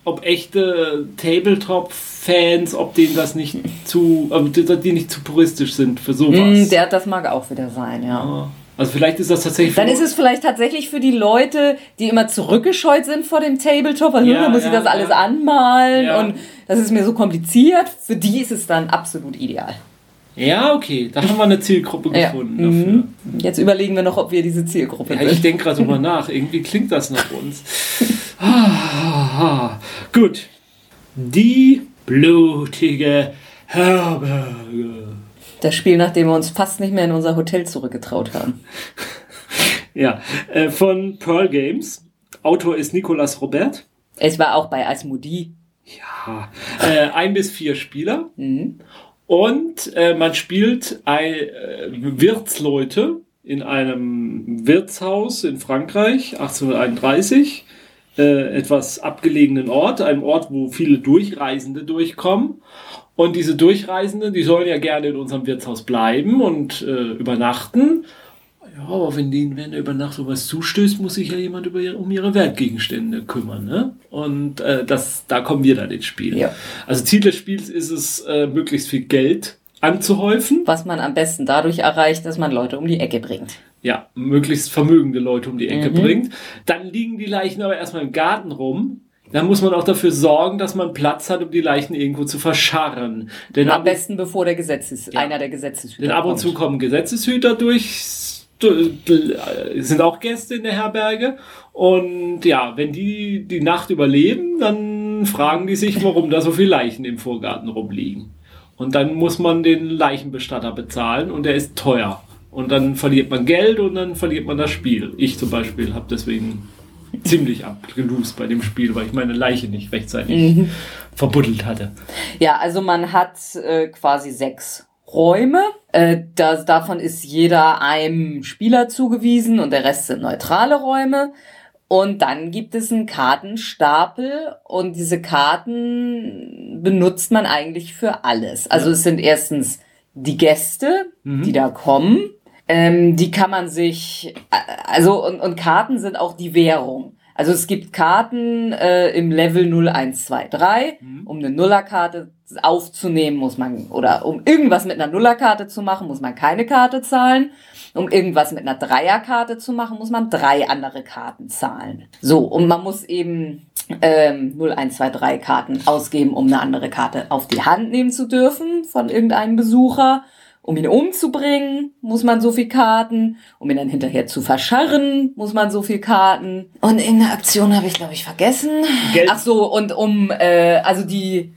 ob echte Tabletop-Fans, ob denen das nicht zu, äh, die nicht zu puristisch sind für sowas. Mm, der, das mag auch wieder sein, ja. ja. Also vielleicht ist das tatsächlich. Dann ist es vielleicht tatsächlich für die Leute, die immer zurückgescheut sind vor dem Tabletop, weil ja, muss ja, ich das alles anmalen und das ist mir so kompliziert. Für die ist es dann absolut ideal. Ja, okay, da haben wir eine Zielgruppe gefunden ja. dafür. Mhm. Jetzt überlegen wir noch, ob wir diese Zielgruppe ja, sind. Ich denke gerade drüber nach. Irgendwie klingt das nach uns. ah, gut. Die blutige Herberge. Das Spiel, nachdem wir uns fast nicht mehr in unser Hotel zurückgetraut haben. ja, äh, von Pearl Games. Autor ist Nicolas Robert. Es war auch bei Asmodee. Ja, äh, ein bis vier Spieler. Mhm. Und äh, man spielt ein, äh, Wirtsleute in einem Wirtshaus in Frankreich 1831, äh, etwas abgelegenen Ort, einem Ort, wo viele Durchreisende durchkommen. Und diese Durchreisenden, die sollen ja gerne in unserem Wirtshaus bleiben und äh, übernachten. Ja, aber wenn denen während der Übernachtung was zustößt, muss sich ja jemand über ihre, um ihre Wertgegenstände kümmern. Ne? Und äh, das, da kommen wir dann ins Spiel. Ja. Also Ziel des Spiels ist es, äh, möglichst viel Geld anzuhäufen. Was man am besten dadurch erreicht, dass man Leute um die Ecke bringt. Ja, möglichst vermögende Leute um die Ecke mhm. bringt. Dann liegen die Leichen aber erstmal im Garten rum dann muss man auch dafür sorgen, dass man Platz hat, um die Leichen irgendwo zu verscharren. Denn Am besten bevor der Gesetzes, ja. einer der Gesetzeshüter Denn ab und zu kommen Gesetzeshüter durch, sind auch Gäste in der Herberge. Und ja, wenn die die Nacht überleben, dann fragen die sich, warum da so viele Leichen im Vorgarten rumliegen. Und dann muss man den Leichenbestatter bezahlen und der ist teuer. Und dann verliert man Geld und dann verliert man das Spiel. Ich zum Beispiel habe deswegen ziemlich abgelost bei dem Spiel, weil ich meine Leiche nicht rechtzeitig Mhm. verbuddelt hatte. Ja, also man hat äh, quasi sechs Räume. Äh, das, davon ist jeder einem Spieler zugewiesen und der Rest sind neutrale Räume. Und dann gibt es einen Kartenstapel und diese Karten benutzt man eigentlich für alles. Also es sind erstens die Gäste, die da kommen. Ähm, die kann man sich, äh, also und, und Karten sind auch die Währung. Also es gibt Karten äh, im Level 0, 1, 2, 3. Um eine Nullerkarte aufzunehmen, muss man, oder um irgendwas mit einer Nullerkarte zu machen, muss man keine Karte zahlen. Um irgendwas mit einer Dreierkarte zu machen, muss man drei andere Karten zahlen. So, und man muss eben ähm, 0, 1, 2, 3 Karten ausgeben, um eine andere Karte auf die Hand nehmen zu dürfen von irgendeinem Besucher. Um ihn umzubringen, muss man so viel Karten. Um ihn dann hinterher zu verscharren, muss man so viel Karten. Und irgendeine Aktion habe ich, glaube ich, vergessen. Geld- Ach so, und um, äh, also die,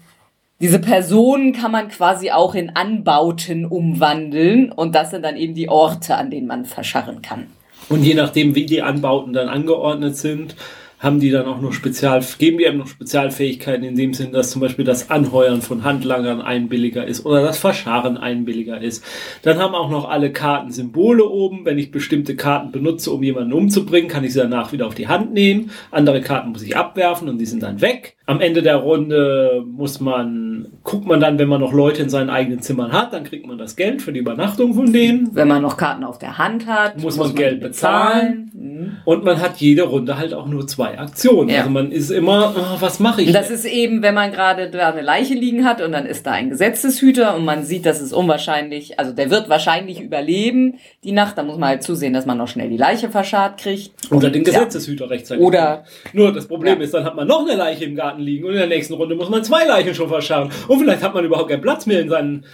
diese Personen kann man quasi auch in Anbauten umwandeln. Und das sind dann eben die Orte, an denen man verscharren kann. Und je nachdem, wie die Anbauten dann angeordnet sind, haben die dann auch noch Spezial, geben die einem noch Spezialfähigkeiten in dem Sinn, dass zum Beispiel das Anheuern von Handlangern ein billiger ist oder das Verscharren ein billiger ist. Dann haben auch noch alle Karten Symbole oben. Wenn ich bestimmte Karten benutze, um jemanden umzubringen, kann ich sie danach wieder auf die Hand nehmen. Andere Karten muss ich abwerfen und die sind dann weg. Am Ende der Runde muss man, guckt man dann, wenn man noch Leute in seinen eigenen Zimmern hat, dann kriegt man das Geld für die Übernachtung von denen. Wenn man noch Karten auf der Hand hat, Muss man Geld die bezahlen. Mhm. Und man hat jede Runde halt auch nur zwei Aktionen. Ja. Also man ist immer, oh, was mache ich? Das ist eben, wenn man gerade da eine Leiche liegen hat und dann ist da ein Gesetzeshüter und man sieht, das ist unwahrscheinlich, also der wird wahrscheinlich überleben die Nacht, da muss man halt zusehen, dass man noch schnell die Leiche verscharrt kriegt. Oder den Ja. Gesetzeshüter rechtzeitig. Oder- Nur das Problem Ja. ist, dann hat man noch eine Leiche im Garten liegen und in der nächsten Runde muss man zwei Leichen schon verscharren. Und vielleicht hat man überhaupt keinen Platz mehr in seinen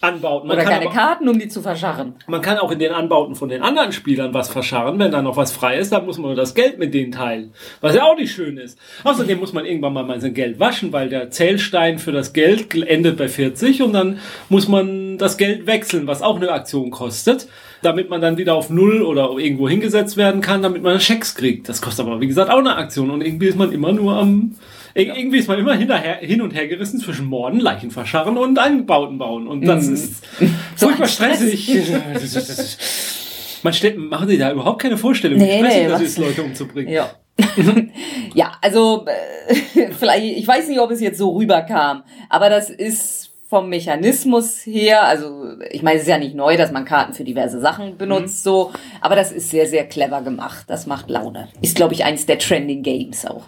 Anbauten. Man Oder keine aber- Karten, um die zu verscharren. Man kann auch in den Anbauten von den anderen Spielern was verscharren. Wenn da noch was frei ist, dann muss man nur das Geld mit denen teilen. Was ja auch nicht schön ist. Außerdem muss man irgendwann mal mal sein Geld waschen, weil der Zählstein für das Geld endet bei 40 und dann muss man das Geld wechseln, was auch eine Aktion kostet, damit man dann wieder auf Null oder irgendwo hingesetzt werden kann, damit man Schecks kriegt. Das kostet aber, wie gesagt, auch eine Aktion und irgendwie ist man immer nur am Ir- Irgendwie ist man immer hinterher, hin und her gerissen zwischen Morden, Leichen verscharren und Anbauten bauen. Und das ist furchtbar ein Stress. stressig. Man stellt, machen Sie da überhaupt keine Vorstellung, Nee, wie stressig nee, das ist, Leute umzubringen. Ja. ja, also äh, vielleicht, ich weiß nicht, ob es jetzt so rüberkam, aber das ist vom Mechanismus her, also ich meine, es ist ja nicht neu, dass man Karten für diverse Sachen benutzt, so, aber das ist sehr, sehr clever gemacht. Das macht Laune. Ist, glaube ich, eins der Trending Games auch.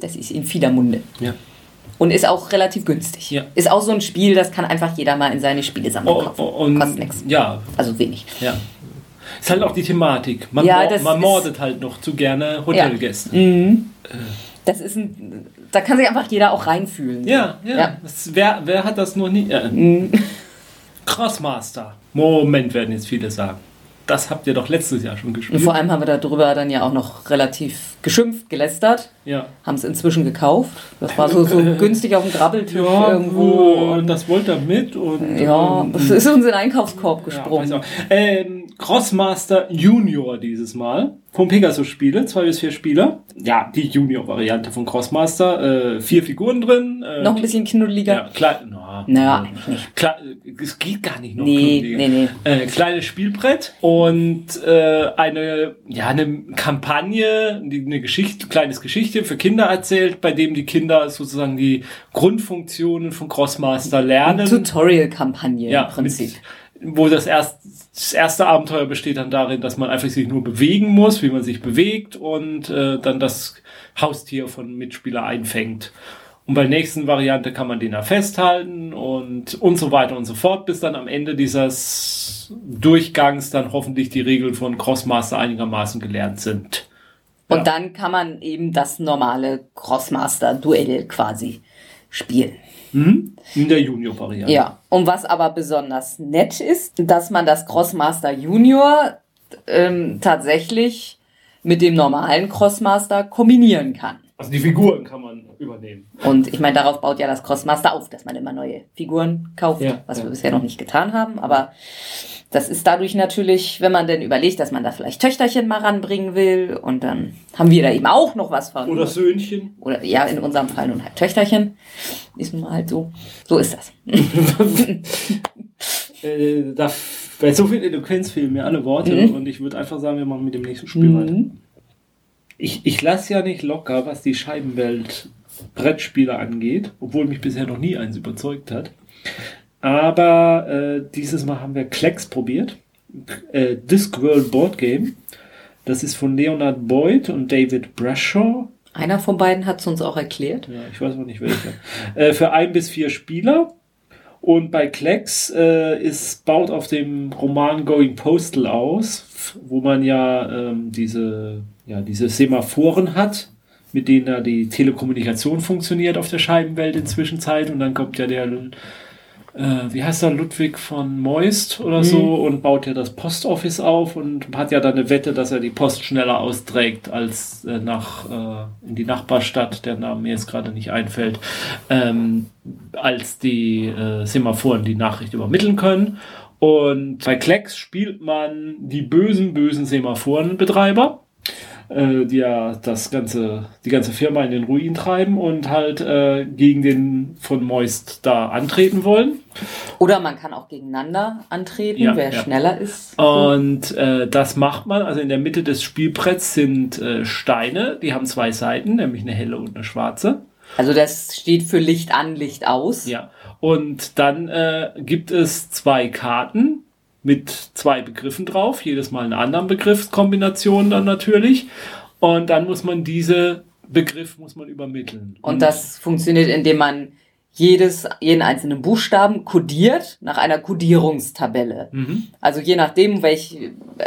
Das ist in vieler Munde. Ja. Und ist auch relativ günstig. Ja. Ist auch so ein Spiel, das kann einfach jeder mal in seine Spielesammlung Oh, kaufen. oh, und, Kostet nix. ja, Also wenig. ja. Ist halt auch die Thematik. Man, Ja, mor- man mordet halt noch zu gerne Hotelgäste. Das ist ein, da kann sich einfach jeder auch reinfühlen. Ja, ja. Ja. Das, wer, wer hat das noch nie? Äh, Crossmaster. Moment, werden jetzt viele sagen. Das habt ihr doch letztes Jahr schon Und gespielt. vor allem haben wir darüber dann ja auch noch relativ geschimpft, gelästert. Ja. Haben es inzwischen gekauft. Das war so, so günstig auf dem Grabbeltisch Ja, irgendwo. und das wollte er mit und Ja, und- es ist uns in den Einkaufskorb Ja, gesprungen. auch. ähm, Crossmaster Junior dieses Mal. Vom Pegasus Spiele, zwei bis vier Spieler. Ja, die Junior-Variante von Crossmaster. Äh, vier Figuren drin. Äh, noch ein bisschen knuddeliger. ja, klein, na, Naja, eigentlich nicht. Kle es geht gar nicht noch. Nee, knuddeliger. nee, nee. Äh, kleines Spielbrett und äh, eine, ja, eine Kampagne, die, eine Geschichte, kleines Geschichte für Kinder erzählt, bei dem die Kinder sozusagen die Grundfunktionen von Crossmaster lernen. Tutorial-Kampagne Ja, im Prinzip. Mit, wo das, erst, das erste Abenteuer besteht dann darin, dass man einfach sich nur bewegen muss, wie man sich bewegt und äh, dann das Haustier von Mitspieler einfängt. Und bei der nächsten Variante kann man den da festhalten und, und so weiter und so fort, bis dann am Ende dieses Durchgangs dann hoffentlich die Regeln von Crossmaster einigermaßen gelernt sind. Und Ja. dann kann man eben das normale Crossmaster-Duell quasi spielen. Mhm. In der Junior-Variante. Ja, und was aber besonders nett ist, dass man das Crossmaster Junior ähm, tatsächlich mit dem normalen Crossmaster kombinieren kann. Also die Figuren kann man übernehmen. Und ich meine, darauf baut ja das Crossmaster auf, dass man immer neue Figuren kauft, Ja, was ja. wir bisher noch nicht getan haben. Aber das ist dadurch natürlich, wenn man denn überlegt, dass man da vielleicht Töchterchen mal ranbringen will und dann haben wir da eben auch noch was von. Oder Söhnchen. Oder ja, in unserem Fall nun halt Töchterchen. Ist nun mal halt so. So ist das. äh, da, bei so viel Eloquenz fehlen mir alle Worte Mhm. und ich würde einfach sagen, wir machen mit dem nächsten Spiel weiter. Ich, ich lasse ja nicht locker, was die Scheibenwelt Brettspiele angeht, obwohl mich bisher noch nie eins überzeugt hat. Aber äh, dieses Mal haben wir Klecks probiert. Äh, Discworld Board Game. Das ist von Leonard Boyd und David Brashaw. Einer von beiden hat es uns auch erklärt. Ja, ich weiß auch nicht welcher. äh, für ein bis vier Spieler. Und bei Klecks äh, ist, baut auf dem Roman Going Postal aus, wo man ja, ähm, diese, ja diese Semaphoren hat, mit denen da die Telekommunikation funktioniert auf der Scheibenwelt inzwischen Zeit. Und dann kommt ja der, äh, wie heißt er, Ludwig von Moist oder so und baut ja das Postoffice auf und hat ja dann eine Wette, dass er die Post schneller austrägt als äh, nach äh, in die Nachbarstadt, der Name mir jetzt gerade nicht einfällt, ähm, als die äh, Semaphoren die Nachricht übermitteln können. Und bei Klecks spielt man die bösen, bösen Semaphorenbetreiber äh, die ja das ganze, die ganze Firma in den Ruin treiben und halt äh, gegen den von Moist da antreten wollen. Oder man kann auch gegeneinander antreten, Ja, wer ja. schneller ist. Und äh, das macht man, also in der Mitte des Spielbretts sind äh, Steine, die haben zwei Seiten, nämlich eine helle und eine schwarze. Also das steht für Licht an, Licht aus. Ja. Und dann äh, gibt es zwei Karten mit zwei Begriffen drauf, jedes Mal eine andere Begriffskombination dann natürlich. Und dann muss man diese Begriff muss man übermitteln. Und das funktioniert, indem man jedes, jeden einzelnen Buchstaben kodiert nach einer Kodierungstabelle. Mhm. Also je nachdem, welch,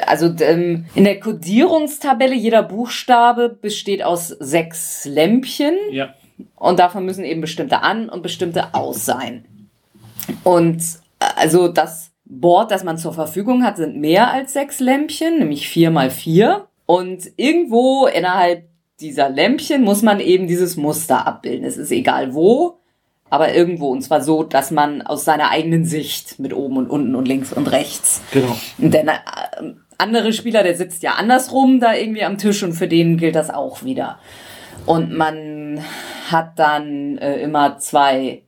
also ähm, in der Kodierungstabelle jeder Buchstabe besteht aus sechs Lämpchen Ja. und davon müssen eben bestimmte an und bestimmte aus sein. Und äh, also das Board, das man zur Verfügung hat, sind mehr als sechs Lämpchen, nämlich vier mal vier. Und irgendwo innerhalb dieser Lämpchen muss man eben dieses Muster abbilden. Es ist egal wo, aber irgendwo. Und zwar so, dass man aus seiner eigenen Sicht mit oben und unten und links und rechts Genau. und der äh, andere Spieler, der sitzt ja andersrum da irgendwie am Tisch und für den gilt das auch wieder. Und man hat dann äh, immer zwei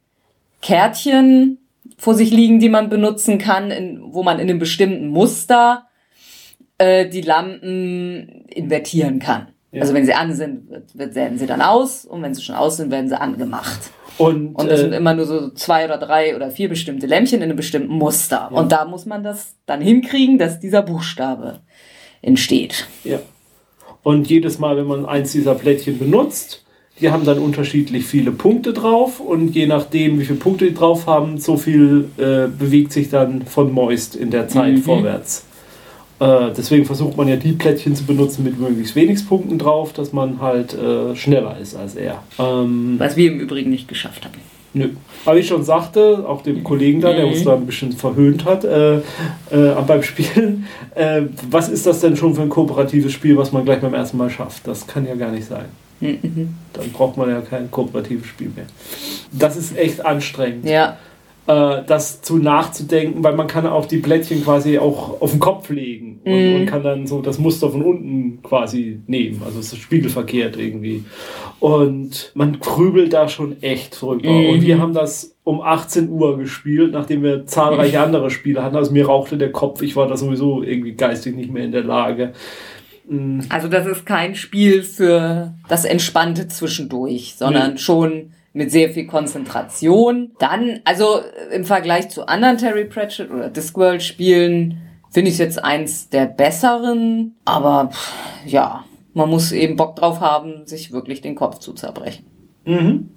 Kärtchen vor sich liegen, die man benutzen kann, in, wo man in einem bestimmten Muster äh, die Lampen invertieren kann. Ja. Also wenn sie an sind, werden sie dann aus und wenn sie schon aus sind, werden sie angemacht. Und, Und das sind äh, immer nur so zwei oder drei oder vier bestimmte Lämpchen in einem bestimmten Muster. Und da muss man das dann hinkriegen, dass dieser Buchstabe entsteht. ja. Und jedes Mal, wenn man eins dieser Plättchen benutzt, die haben dann unterschiedlich viele Punkte drauf und je nachdem, wie viele Punkte die drauf haben, so viel äh, bewegt sich dann von Moist in der Zeit Mhm. vorwärts. Äh, deswegen versucht man ja die Plättchen zu benutzen mit möglichst wenig Punkten drauf, dass man halt äh, schneller ist als er. Ähm, Was wir im Übrigen nicht geschafft haben. Nö. Aber wie ich schon sagte, auch dem Kollegen da, der Mhm. uns da ein bisschen verhöhnt hat äh, äh, beim Spielen, äh, was ist das denn schon für ein kooperatives Spiel, was man gleich beim ersten Mal schafft? Das kann ja gar nicht sein. Mhm. Dann braucht man ja kein kooperatives Spiel mehr. Das ist echt anstrengend, Ja, das zu nachzudenken, weil man kann auch die Plättchen quasi auch auf den Kopf legen und, Mhm. und kann dann so das Muster von unten quasi nehmen. Also es ist spiegelverkehrt irgendwie. Und man grübelt da schon echt drüber. Mhm. Und wir haben das um 18 Uhr gespielt, nachdem wir zahlreiche andere Spiele hatten. Also mir rauchte der Kopf, ich war da sowieso irgendwie geistig nicht mehr in der Lage. Mm, also das ist kein Spiel für das entspannte Zwischendurch, sondern Nee. schon mit sehr viel Konzentration. Dann, also äh, im Vergleich zu anderen Terry Pratchett oder Discworld Spielen, finde ich es jetzt eins der besseren. Aber pff, ja, man muss eben Bock drauf haben, sich wirklich den Kopf zu zerbrechen. Mhm.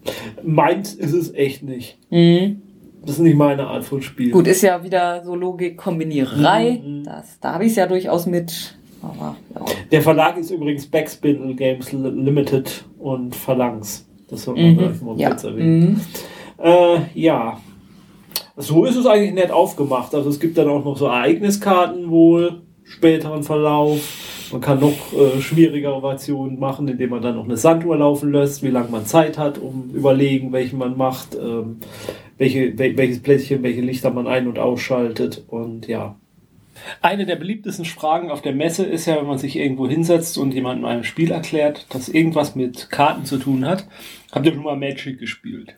Meins ist es echt nicht. Mhm. Das ist nicht meine Art von Spiel. Gut, ist ja wieder so Logik-Kombiniererei. Mhm. Das, da habe ich es ja durchaus mit. Aber ja. Der Verlag ist übrigens Backspindle Games Li- Limited und Phalanx. Das soll man Mhm. vielleicht mal Ja. kurz erwähnen. Mhm. Äh, ja. So ist es eigentlich nett aufgemacht. Also es gibt dann auch noch so Ereigniskarten wohl, späteren Verlauf. Man kann noch äh, schwierigere Versionen machen, indem man dann noch eine Sanduhr laufen lässt, wie lange man Zeit hat, um überlegen, welchen man macht, ähm, welche, wel welches Plättchen, welche Lichter man ein- und ausschaltet und ja. Eine der beliebtesten Fragen auf der Messe ist ja, wenn man sich irgendwo hinsetzt und jemandem ein Spiel erklärt, das irgendwas mit Karten zu tun hat. Habt ihr schon mal Magic gespielt?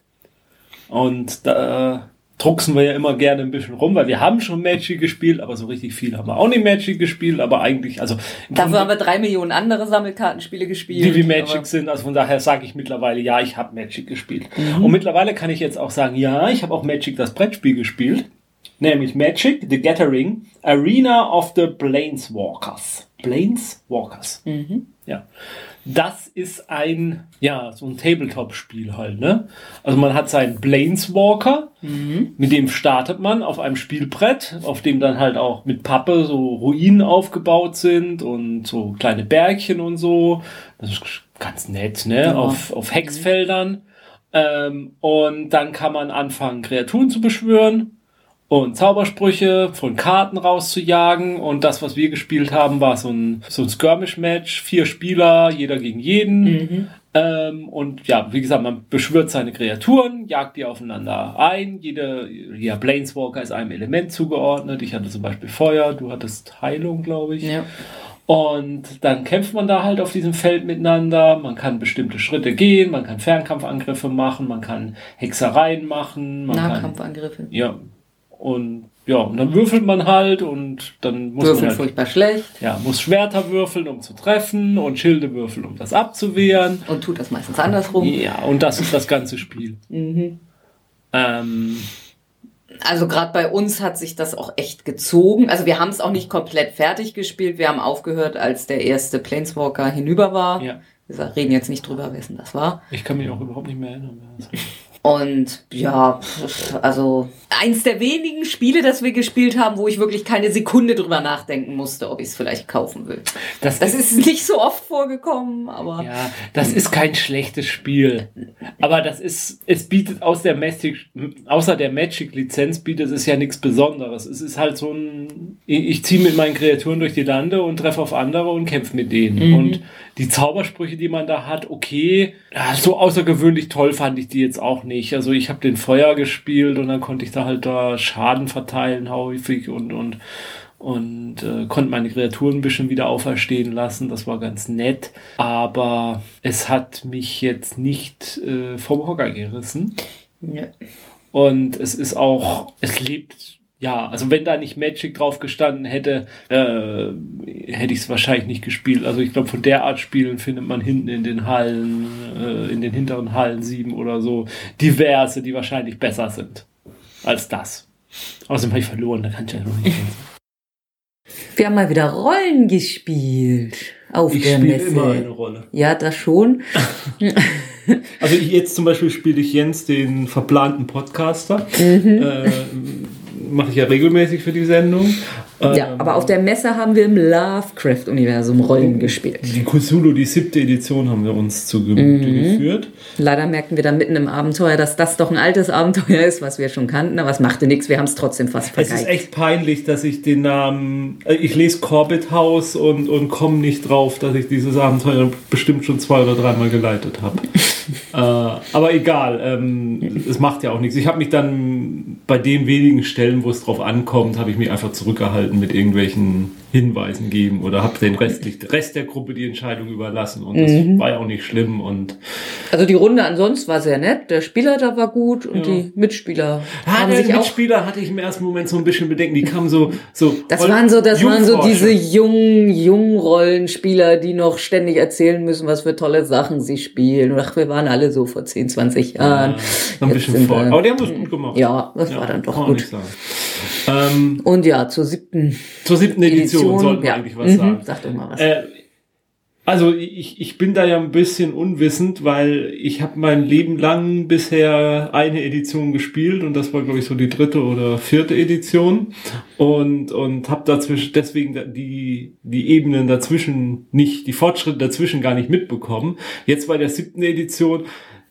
Und da äh, drucksen wir ja immer gerne ein bisschen rum, weil wir haben schon Magic gespielt, aber so richtig viel haben wir auch nicht Magic gespielt, aber eigentlich, also Dafür haben wir drei Millionen andere Sammelkartenspiele gespielt. die wie Magic sind. Also von daher sage ich mittlerweile, ja, ich habe Magic gespielt. Und mittlerweile kann ich jetzt auch sagen, ja, ich habe auch Magic das Brettspiel gespielt. Nämlich Magic, The Gathering, Arena of the Planeswalkers. Planeswalkers. Ja. Das ist ein, ja, so ein Tabletop-Spiel halt, ne? Also man hat seinen Planeswalker, mit dem startet man auf einem Spielbrett, auf dem dann halt auch mit Pappe so Ruinen aufgebaut sind und so kleine Bergchen und so. Das ist ganz nett, ne? Ja. Auf, auf Hexfeldern. Ähm, und dann kann man anfangen, Kreaturen zu beschwören und Zaubersprüche von Karten rauszujagen. Und das, was wir gespielt haben, war so ein, so ein Skirmish-Match. Vier Spieler, jeder gegen jeden. Ähm, und ja, wie gesagt, man beschwört seine Kreaturen, jagt die aufeinander ein. Jede, ja, Planeswalker ist einem Element zugeordnet. Ich hatte zum Beispiel Feuer, du hattest Heilung, glaube ich. Ja. Und dann kämpft man da halt auf diesem Feld miteinander. Man kann bestimmte Schritte gehen, man kann Fernkampfangriffe machen, man kann Hexereien machen, man kann Nahkampfangriffe. ja. Und ja, und dann würfelt man halt und dann muss Würfeln man halt, furchtbar schlecht ja, muss Schwerter würfeln, um zu treffen und Schilde würfeln, um das abzuwehren. und tut das meistens andersrum. Ja, und das ist das ganze Spiel. Mhm. Ähm, Also gerade bei uns hat sich das auch echt gezogen. Also wir haben es auch nicht komplett fertig gespielt. Wir haben aufgehört, als der erste Planeswalker hinüber war. ja, Wir reden jetzt nicht drüber, wessen das war. ich kann mich auch überhaupt nicht mehr erinnern. Und ja, also eins der wenigen Spiele, das wir gespielt haben, wo ich wirklich keine Sekunde drüber nachdenken musste, ob ich es vielleicht kaufen will. Das, Das ist nicht so oft vorgekommen, aber Ja, das ist kein schlechtes Spiel. Aber das ist, es bietet aus der Magic, außer der Magic-Lizenz bietet es ja nichts Besonderes. Es ist halt so ein, ich ich ziehe mit meinen Kreaturen durch die Lande und treffe auf andere und kämpfe mit denen. Und die Zaubersprüche, die man da hat, okay, ja, so außergewöhnlich toll fand ich die jetzt auch nicht. Also ich habe den Feuer gespielt und dann konnte ich da halt da Schaden verteilen häufig und, und und äh, konnte meine Kreaturen ein bisschen wieder auferstehen lassen. Das war ganz nett. Aber es hat mich jetzt nicht äh, vom Hocker gerissen. ja. Und es ist auch, es lebt, ja, also wenn da nicht Magic drauf gestanden hätte, äh, hätte ich es wahrscheinlich nicht gespielt. Also ich glaube, von der Art Spielen findet man hinten in den Hallen, äh, in den hinteren Hallen sieben oder so, diverse, die wahrscheinlich besser sind als das. Außerdem habe ich verloren, da kann ich ja noch nicht. wir haben mal wieder Rollen gespielt auf Ich der spiele Messe. immer eine Rolle. Ja, das schon. Also ich, jetzt zum Beispiel spiele ich Jens den verplanten Podcaster. Mhm. Äh, Mache ich ja regelmäßig für die Sendung. Ja, Ähm, aber auf der Messe haben wir im Lovecraft-Universum Rollen gespielt. Die Cthulhu, die siebte Edition, haben wir uns zu Gemüte Mhm. geführt. Leider merkten wir dann mitten im Abenteuer, dass das doch ein altes Abenteuer ist, was wir schon kannten, aber es machte nichts, wir haben es trotzdem fast Es ist vergeigt. echt peinlich, dass ich den Namen. äh, Ich lese Corbett House und, und komme nicht drauf, dass ich dieses Abenteuer bestimmt schon zwei oder dreimal geleitet habe. Äh, aber egal, ähm, es macht ja auch nichts. Ich habe mich dann bei den wenigen Stellen, wo es drauf ankommt, habe ich mich einfach zurückgehalten mit irgendwelchen Hinweisen geben oder habe den restlich, Rest der Gruppe die Entscheidung überlassen und das war ja auch nicht schlimm und Also die Runde ansonsten war sehr nett, der Spielleiter war gut und die Mitspieler Ah, haben der sich auch Mitspieler hatte ich im ersten Moment so ein bisschen Bedenken. Die kamen so, so. Das waren so, das waren so diese jungen, jungen Rollenspieler, die noch ständig erzählen müssen, was für tolle Sachen sie spielen. Und ach, wir waren alle so vor 10, 20 Jahren. So ein bisschen voll. Aber die haben das gut gemacht. Ja, das war dann doch gut. Ähm, Und ja, zur siebten zur siebten Edition, Edition, sollten wir ja. eigentlich was Mhm, sagen. Sag doch mal was. Äh, also ich, ich bin da ja ein bisschen unwissend, weil ich habe mein Leben lang bisher eine Edition gespielt und das war glaube ich so die dritte oder vierte Edition und und habe dazwischen deswegen die die Ebenen dazwischen nicht die Fortschritte dazwischen gar nicht mitbekommen. Jetzt bei der siebten Edition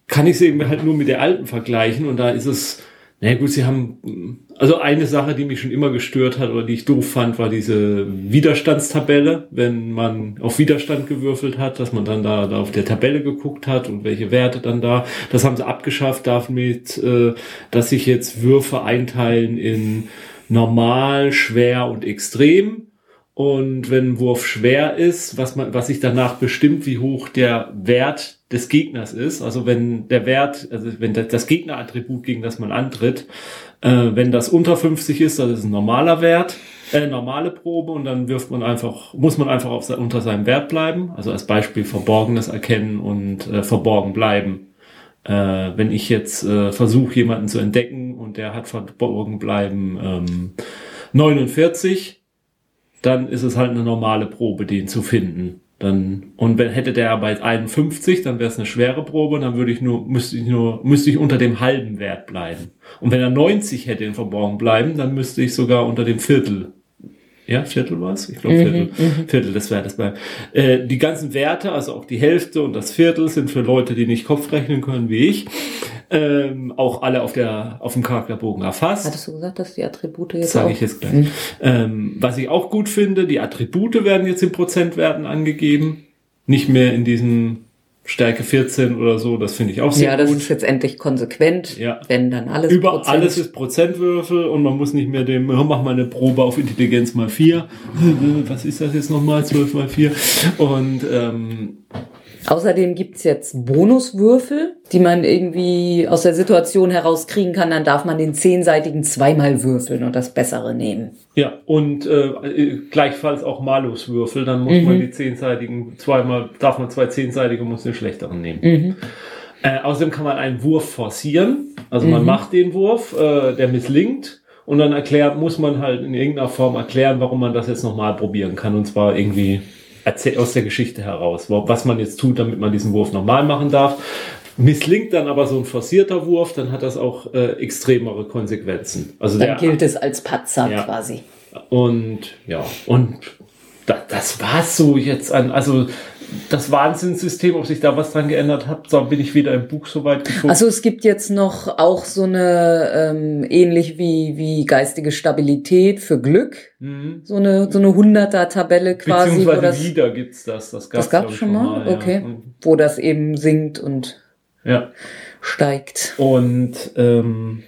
kann ich sie eben halt nur mit der alten vergleichen und da ist es na gut, sie haben also eine Sache, die mich schon immer gestört hat oder die ich doof fand, war diese Widerstandstabelle, wenn man auf Widerstand gewürfelt hat, dass man dann da, da auf der Tabelle geguckt hat und welche Werte dann da. Das haben sie abgeschafft damit, äh, dass sich jetzt Würfe einteilen in normal, schwer und extrem. Und wenn ein Wurf schwer ist, was man, was sich danach bestimmt, wie hoch der Wert des Gegners ist. Also wenn der Wert, also wenn das Gegnerattribut, gegen das man antritt, äh, wenn das unter 50 ist, das ist ein normaler Wert, äh, normale Probe und dann wirft man einfach, muss man einfach auf, unter seinem Wert bleiben. Also als Beispiel Verborgenes erkennen und äh, verborgen bleiben. Äh, wenn ich jetzt äh, versuche, jemanden zu entdecken und der hat verborgen bleiben ähm, 49, dann ist es halt eine normale Probe, den zu finden. Dann, und wenn hätte der bei 51, dann wäre es eine schwere Probe und dann würde ich nur, müsste ich nur, müsste ich unter dem halben Wert bleiben. Und wenn er 90 hätte in Verborgen bleiben, dann müsste ich sogar unter dem Viertel ja, Viertel war es? Ich glaube Viertel. Mhm, mhm, Viertel des Wertes bleiben. Äh, die ganzen Werte, also auch die Hälfte und das Viertel, sind für Leute, die nicht Kopf rechnen können wie ich, ähm, auch alle auf der auf dem Charakterbogen erfasst. Hattest du gesagt, dass die Attribute jetzt Sage ich jetzt gleich. Mhm. Ähm, was ich auch gut finde, die Attribute werden jetzt in Prozentwerten angegeben, nicht mehr in diesem Stärke 14 oder so, das finde ich auch sehr gut. Ja, das gut. ist jetzt endlich konsequent, ja. wenn dann alles Über Prozent. alles ist Prozentwürfel und man muss nicht mehr dem, mach mal eine Probe auf Intelligenz mal 4. Was ist das jetzt nochmal? 12 mal 4. Und ähm, Außerdem gibt's jetzt Bonuswürfel, die man irgendwie aus der Situation herauskriegen kann. Dann darf man den zehnseitigen zweimal würfeln und das Bessere nehmen. Ja, und äh, gleichfalls auch Maluswürfel. Dann muss mhm. man die zehnseitigen zweimal, darf man zwei zehnseitige, muss den schlechteren nehmen. Mhm. Äh, außerdem kann man einen Wurf forcieren. Also mhm. man macht den Wurf, äh, der misslingt. Und dann erklärt, muss man halt in irgendeiner Form erklären, warum man das jetzt nochmal probieren kann. Und zwar irgendwie aus der Geschichte heraus, was man jetzt tut, damit man diesen Wurf normal machen darf. Misslingt dann aber so ein forcierter Wurf, dann hat das auch äh, extremere Konsequenzen. Also dann der, gilt es als Patzer ja. quasi. Und ja, und da, das war's so jetzt an, also das Wahnsinnssystem, ob sich da was dran geändert hat, so bin ich wieder im Buch so weit gefunden. Also es gibt jetzt noch auch so eine ähm, ähnlich wie wie geistige Stabilität für Glück, mhm. so eine so eine hunderter Tabelle quasi. Beziehungsweise das, wieder gibt's das, das gab's, das gab's schon mal, mal okay, ja. wo das eben sinkt und ja. steigt. Und ähm,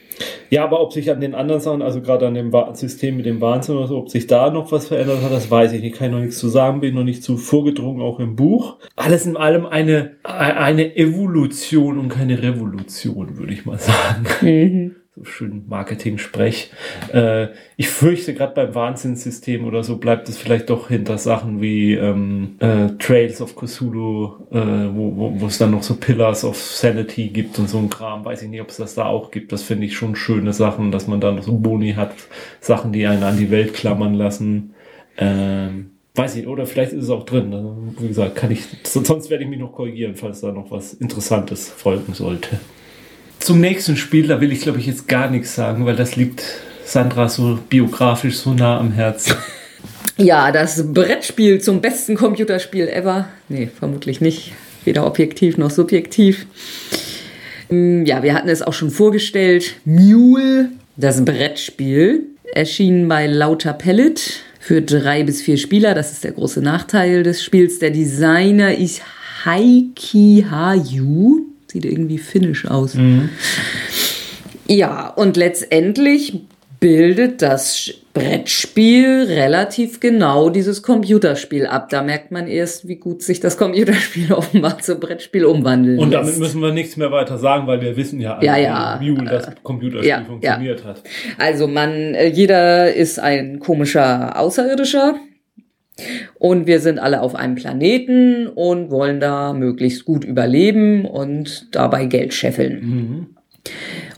ja, aber ob sich an den anderen Sachen, also gerade an dem System mit dem Wahnsinn oder so, ob sich da noch was verändert hat, das weiß ich nicht. Kann ich noch nichts zu sagen, bin noch nicht zu vorgedrungen, auch im Buch. Alles in allem eine, eine Evolution und keine Revolution, würde ich mal sagen. Mhm so schön Marketing-Sprech. Äh, ich fürchte, gerade beim Wahnsinnssystem oder so bleibt es vielleicht doch hinter Sachen wie ähm, äh, Trails of Cthulhu, äh, wo, es dann noch so Pillars of Sanity gibt und so ein Kram. Weiß ich nicht, ob es das da auch gibt. Das finde ich schon schöne Sachen, dass man dann noch so Boni hat, Sachen, die einen an die Welt klammern lassen. Ähm, weiß ich, oder vielleicht ist es auch drin. Also, wie gesagt, kann ich, sonst werde ich mich noch korrigieren, falls da noch was Interessantes folgen sollte. Zum nächsten Spiel, da will ich glaube ich jetzt gar nichts sagen, weil das liegt Sandra so biografisch so nah am Herzen. Ja, das Brettspiel zum besten Computerspiel ever. Nee, vermutlich nicht. Weder objektiv noch subjektiv. Hm, ja, wir hatten es auch schon vorgestellt. Mule, das Brettspiel, erschien bei Lauter Pellet für drei bis vier Spieler. Das ist der große Nachteil des Spiels. Der Designer ist Heiki Hayu. Sieht irgendwie finnisch aus. Mhm. Ja, und letztendlich bildet das Brettspiel relativ genau dieses Computerspiel ab. Da merkt man erst, wie gut sich das Computerspiel offenbar zum Brettspiel umwandeln Und damit müssen wir nichts mehr weiter sagen, weil wir wissen ja, ja, ja. wie das Computerspiel ja, funktioniert ja. hat. Also man, äh, jeder ist ein komischer Außerirdischer, und wir sind alle auf einem Planeten und wollen da möglichst gut überleben und dabei Geld scheffeln. Mhm.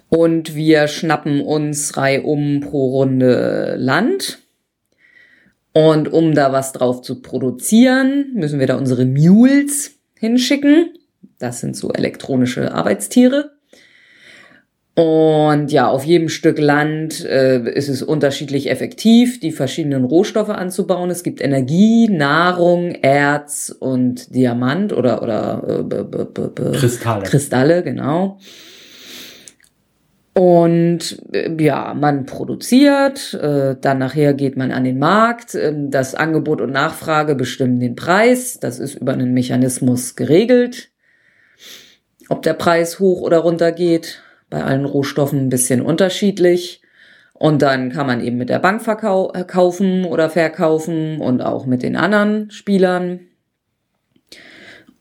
Und wir schnappen uns reihum pro Runde Land. Und um da was drauf zu produzieren, müssen wir da unsere Mules hinschicken. Das sind so elektronische Arbeitstiere. Und ja, auf jedem Stück Land äh, ist es unterschiedlich effektiv, die verschiedenen Rohstoffe anzubauen. Es gibt Energie, Nahrung, Erz und Diamant oder oder äh, Kristalle. Kristalle, genau. Und äh, ja, man produziert, äh, dann nachher geht man an den Markt. Äh, das Angebot und Nachfrage bestimmen den Preis. Das ist über einen Mechanismus geregelt. Ob der Preis hoch oder runter geht, bei allen Rohstoffen ein bisschen unterschiedlich. Und dann kann man eben mit der Bank verkaufen oder verkaufen und auch mit den anderen Spielern.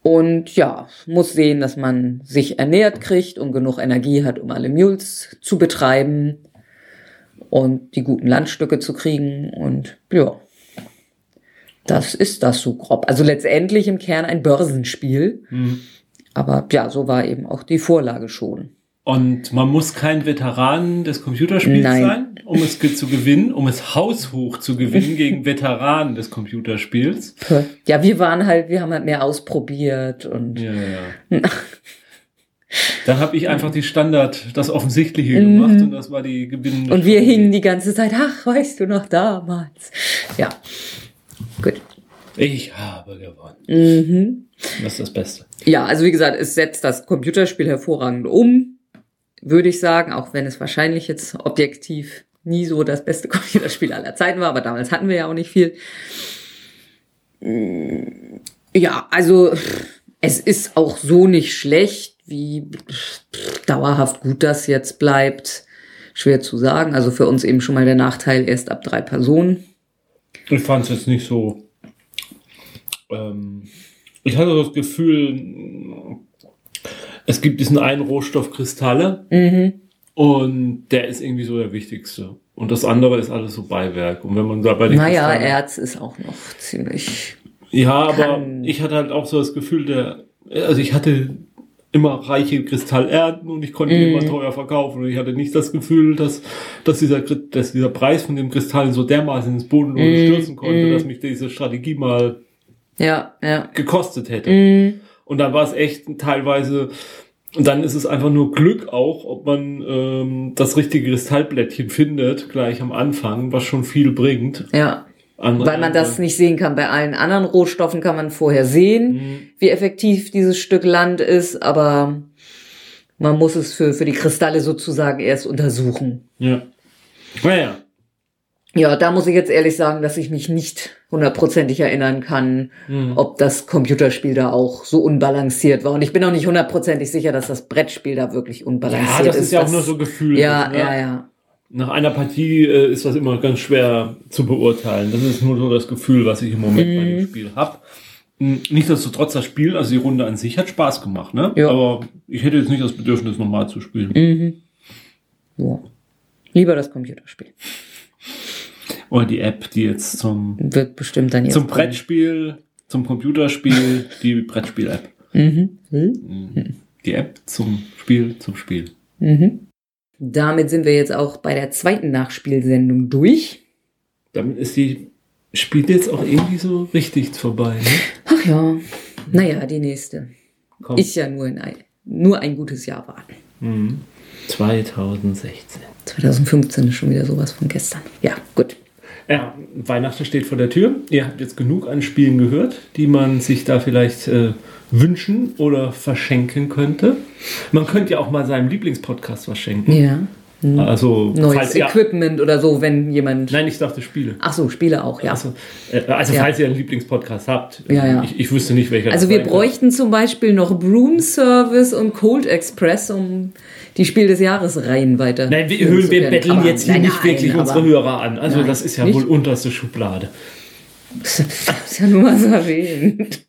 Und ja, muss sehen, dass man sich ernährt kriegt und genug Energie hat, um alle Mules zu betreiben und die guten Landstücke zu kriegen. Und ja, das ist das so grob. Also letztendlich im Kern ein Börsenspiel. Mhm. Aber ja, so war eben auch die Vorlage schon. Und man muss kein Veteran des Computerspiels Nein. sein, um es zu gewinnen, um es haushoch zu gewinnen gegen Veteranen des Computerspiels. Ja, wir waren halt, wir haben halt mehr ausprobiert und. Ja, ja. Dann habe ich einfach die Standard, das Offensichtliche mhm. gemacht und das war die gewinnende. Und wir hingen die ganze Zeit, ach, weißt du noch damals. Ja. Gut. Ich habe gewonnen. Mhm. Das ist das Beste. Ja, also wie gesagt, es setzt das Computerspiel hervorragend um würde ich sagen, auch wenn es wahrscheinlich jetzt objektiv nie so das beste Computerspiel aller Zeiten war, aber damals hatten wir ja auch nicht viel. Ja, also es ist auch so nicht schlecht, wie dauerhaft gut das jetzt bleibt. Schwer zu sagen. Also für uns eben schon mal der Nachteil erst ab drei Personen. Ich fand es jetzt nicht so. Ähm, ich hatte das Gefühl, es gibt diesen einen Rohstoff Kristalle mhm. und der ist irgendwie so der wichtigste. Und das andere ist alles so Beiwerk. Und wenn man da bei den Naja, Kristallen, Erz ist auch noch ziemlich. Ja, aber ich hatte halt auch so das Gefühl, der, also ich hatte immer reiche Kristallernten und ich konnte mm. immer teuer verkaufen. Und ich hatte nicht das Gefühl, dass, dass, dieser, dass dieser Preis von dem Kristall so dermaßen ins Boden mm. stürzen konnte, mm. dass mich diese Strategie mal ja, ja. gekostet hätte. Mm. Und dann war es echt teilweise, und dann ist es einfach nur Glück auch, ob man ähm, das richtige Kristallblättchen findet, gleich am Anfang, was schon viel bringt. Ja. Andere Weil man das nicht sehen kann. Bei allen anderen Rohstoffen kann man vorher sehen, mhm. wie effektiv dieses Stück Land ist, aber man muss es für, für die Kristalle sozusagen erst untersuchen. Ja. Naja. Ja, da muss ich jetzt ehrlich sagen, dass ich mich nicht hundertprozentig erinnern kann, mhm. ob das Computerspiel da auch so unbalanciert war. Und ich bin auch nicht hundertprozentig sicher, dass das Brettspiel da wirklich unbalanciert ist. Ja, das ist, ist ja auch nur so Gefühl. Ja, ne? ja, ja. Nach einer Partie äh, ist das immer ganz schwer zu beurteilen. Das ist nur so das Gefühl, was ich im Moment mhm. bei dem Spiel habe. Hm, nichtsdestotrotz das Spiel, also die Runde an sich hat Spaß gemacht, ne? Ja. Aber ich hätte jetzt nicht das Bedürfnis, normal zu spielen. Mhm. Ja. Lieber das Computerspiel. Oder die App, die jetzt zum, wird bestimmt dann jetzt zum Brettspiel, zum Computerspiel, die Brettspiel-App. Mhm. Mhm. Die App zum Spiel, zum Spiel. Mhm. Damit sind wir jetzt auch bei der zweiten Nachspielsendung durch. Damit ist die Spiel jetzt auch irgendwie so richtig vorbei. Ne? Ach ja. Naja, die nächste. Komm. Ist ja nur, ein, nur ein gutes Jahr warten. Mhm. 2016. 2015 ist schon wieder sowas von gestern. Ja, gut. Ja, Weihnachten steht vor der Tür. Ihr habt jetzt genug an Spielen gehört, die man sich da vielleicht äh, wünschen oder verschenken könnte. Man könnte ja auch mal seinem Lieblingspodcast was schenken. Ja. Mhm. Also neues Equipment ihr, oder so, wenn jemand. Nein, ich dachte Spiele. Ach so, Spiele auch, ja. Also, äh, also ja. falls ihr einen Lieblingspodcast habt, ja, ja. Ich, ich wüsste nicht welcher. Also wir bräuchten könnte. zum Beispiel noch Broom Service und Cold Express, um die Spiel des Jahres Reihen weiter. Nein, wir, wir betteln jetzt hier nein, nicht nein, wirklich unsere Hörer an. Also nein, das ist ja nicht? wohl unterste Schublade. Das ist ja nur mal so erwähnt.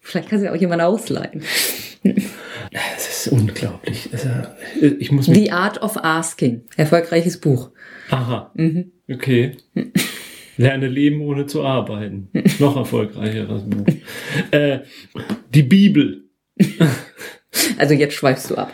Vielleicht kann sie auch jemand ausleihen. Das ist unglaublich. Ich muss The Art of Asking. Erfolgreiches Buch. Aha. Mhm. Okay. Lerne leben ohne zu arbeiten. Noch erfolgreicheres Buch. Äh, die Bibel. Also jetzt schweifst du ab.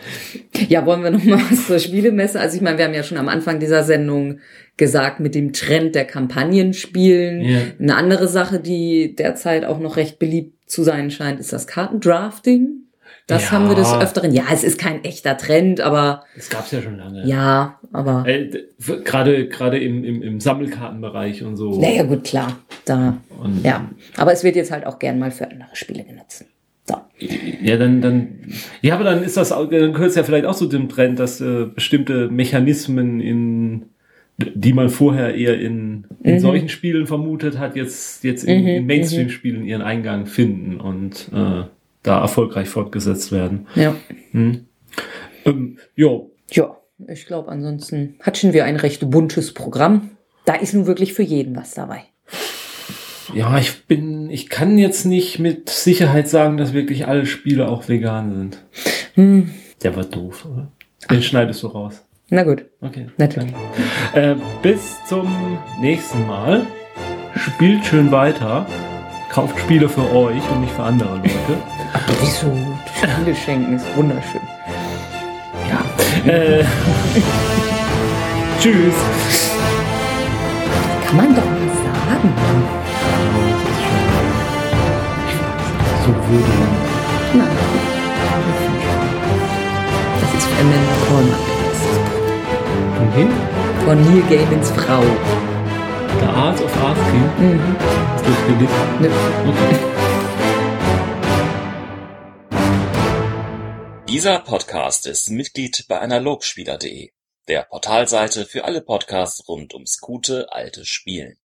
Ja, wollen wir noch mal was zur Spielemesse? Also ich meine, wir haben ja schon am Anfang dieser Sendung gesagt, mit dem Trend der Kampagnenspielen. Ja. Eine andere Sache, die derzeit auch noch recht beliebt zu sein scheint, ist das Kartendrafting. Das ja. haben wir des Öfteren. Ja, es ist kein echter Trend, aber. Das gab's ja schon lange. Ja, aber. Äh, gerade, gerade im, im, im Sammelkartenbereich und so. Naja, gut, klar. Da. Und ja. Aber es wird jetzt halt auch gern mal für andere Spiele genutzt. Ja, dann, dann, ja, aber dann ist das, dann gehört es ja vielleicht auch zu dem Trend, dass äh, bestimmte Mechanismen in, die man vorher eher in, in solchen Spielen vermutet hat, jetzt, jetzt in, in Mainstream-Spielen ihren Eingang finden und äh, da erfolgreich fortgesetzt werden. Ja. Ähm, jo, Ja, ich glaube, ansonsten hatten wir ein recht buntes Programm. Da ist nun wirklich für jeden was dabei. ja, ich bin, ich kann jetzt nicht mit Sicherheit sagen, dass wirklich alle Spiele auch vegan sind. Der war doof, oder? Den schneidest du raus. Na gut, Okay. natürlich. Äh, bis zum nächsten Mal. Spielt schön weiter. Kauft Spiele für euch und nicht für andere Leute. Wieso? Spiele schenken ist wunderschön. Ja. Äh, tschüss. Kann man doch mal sagen. Nein. Das ist für Amanda Cormack. Okay. Von Neil Gaimans Frau. The Art of Asking. Mhm. Ist das für dich? Ne. Okay. Dieser Podcast ist Mitglied bei analogspieler.de, der Portalseite für alle Podcasts rund ums gute alte Spielen.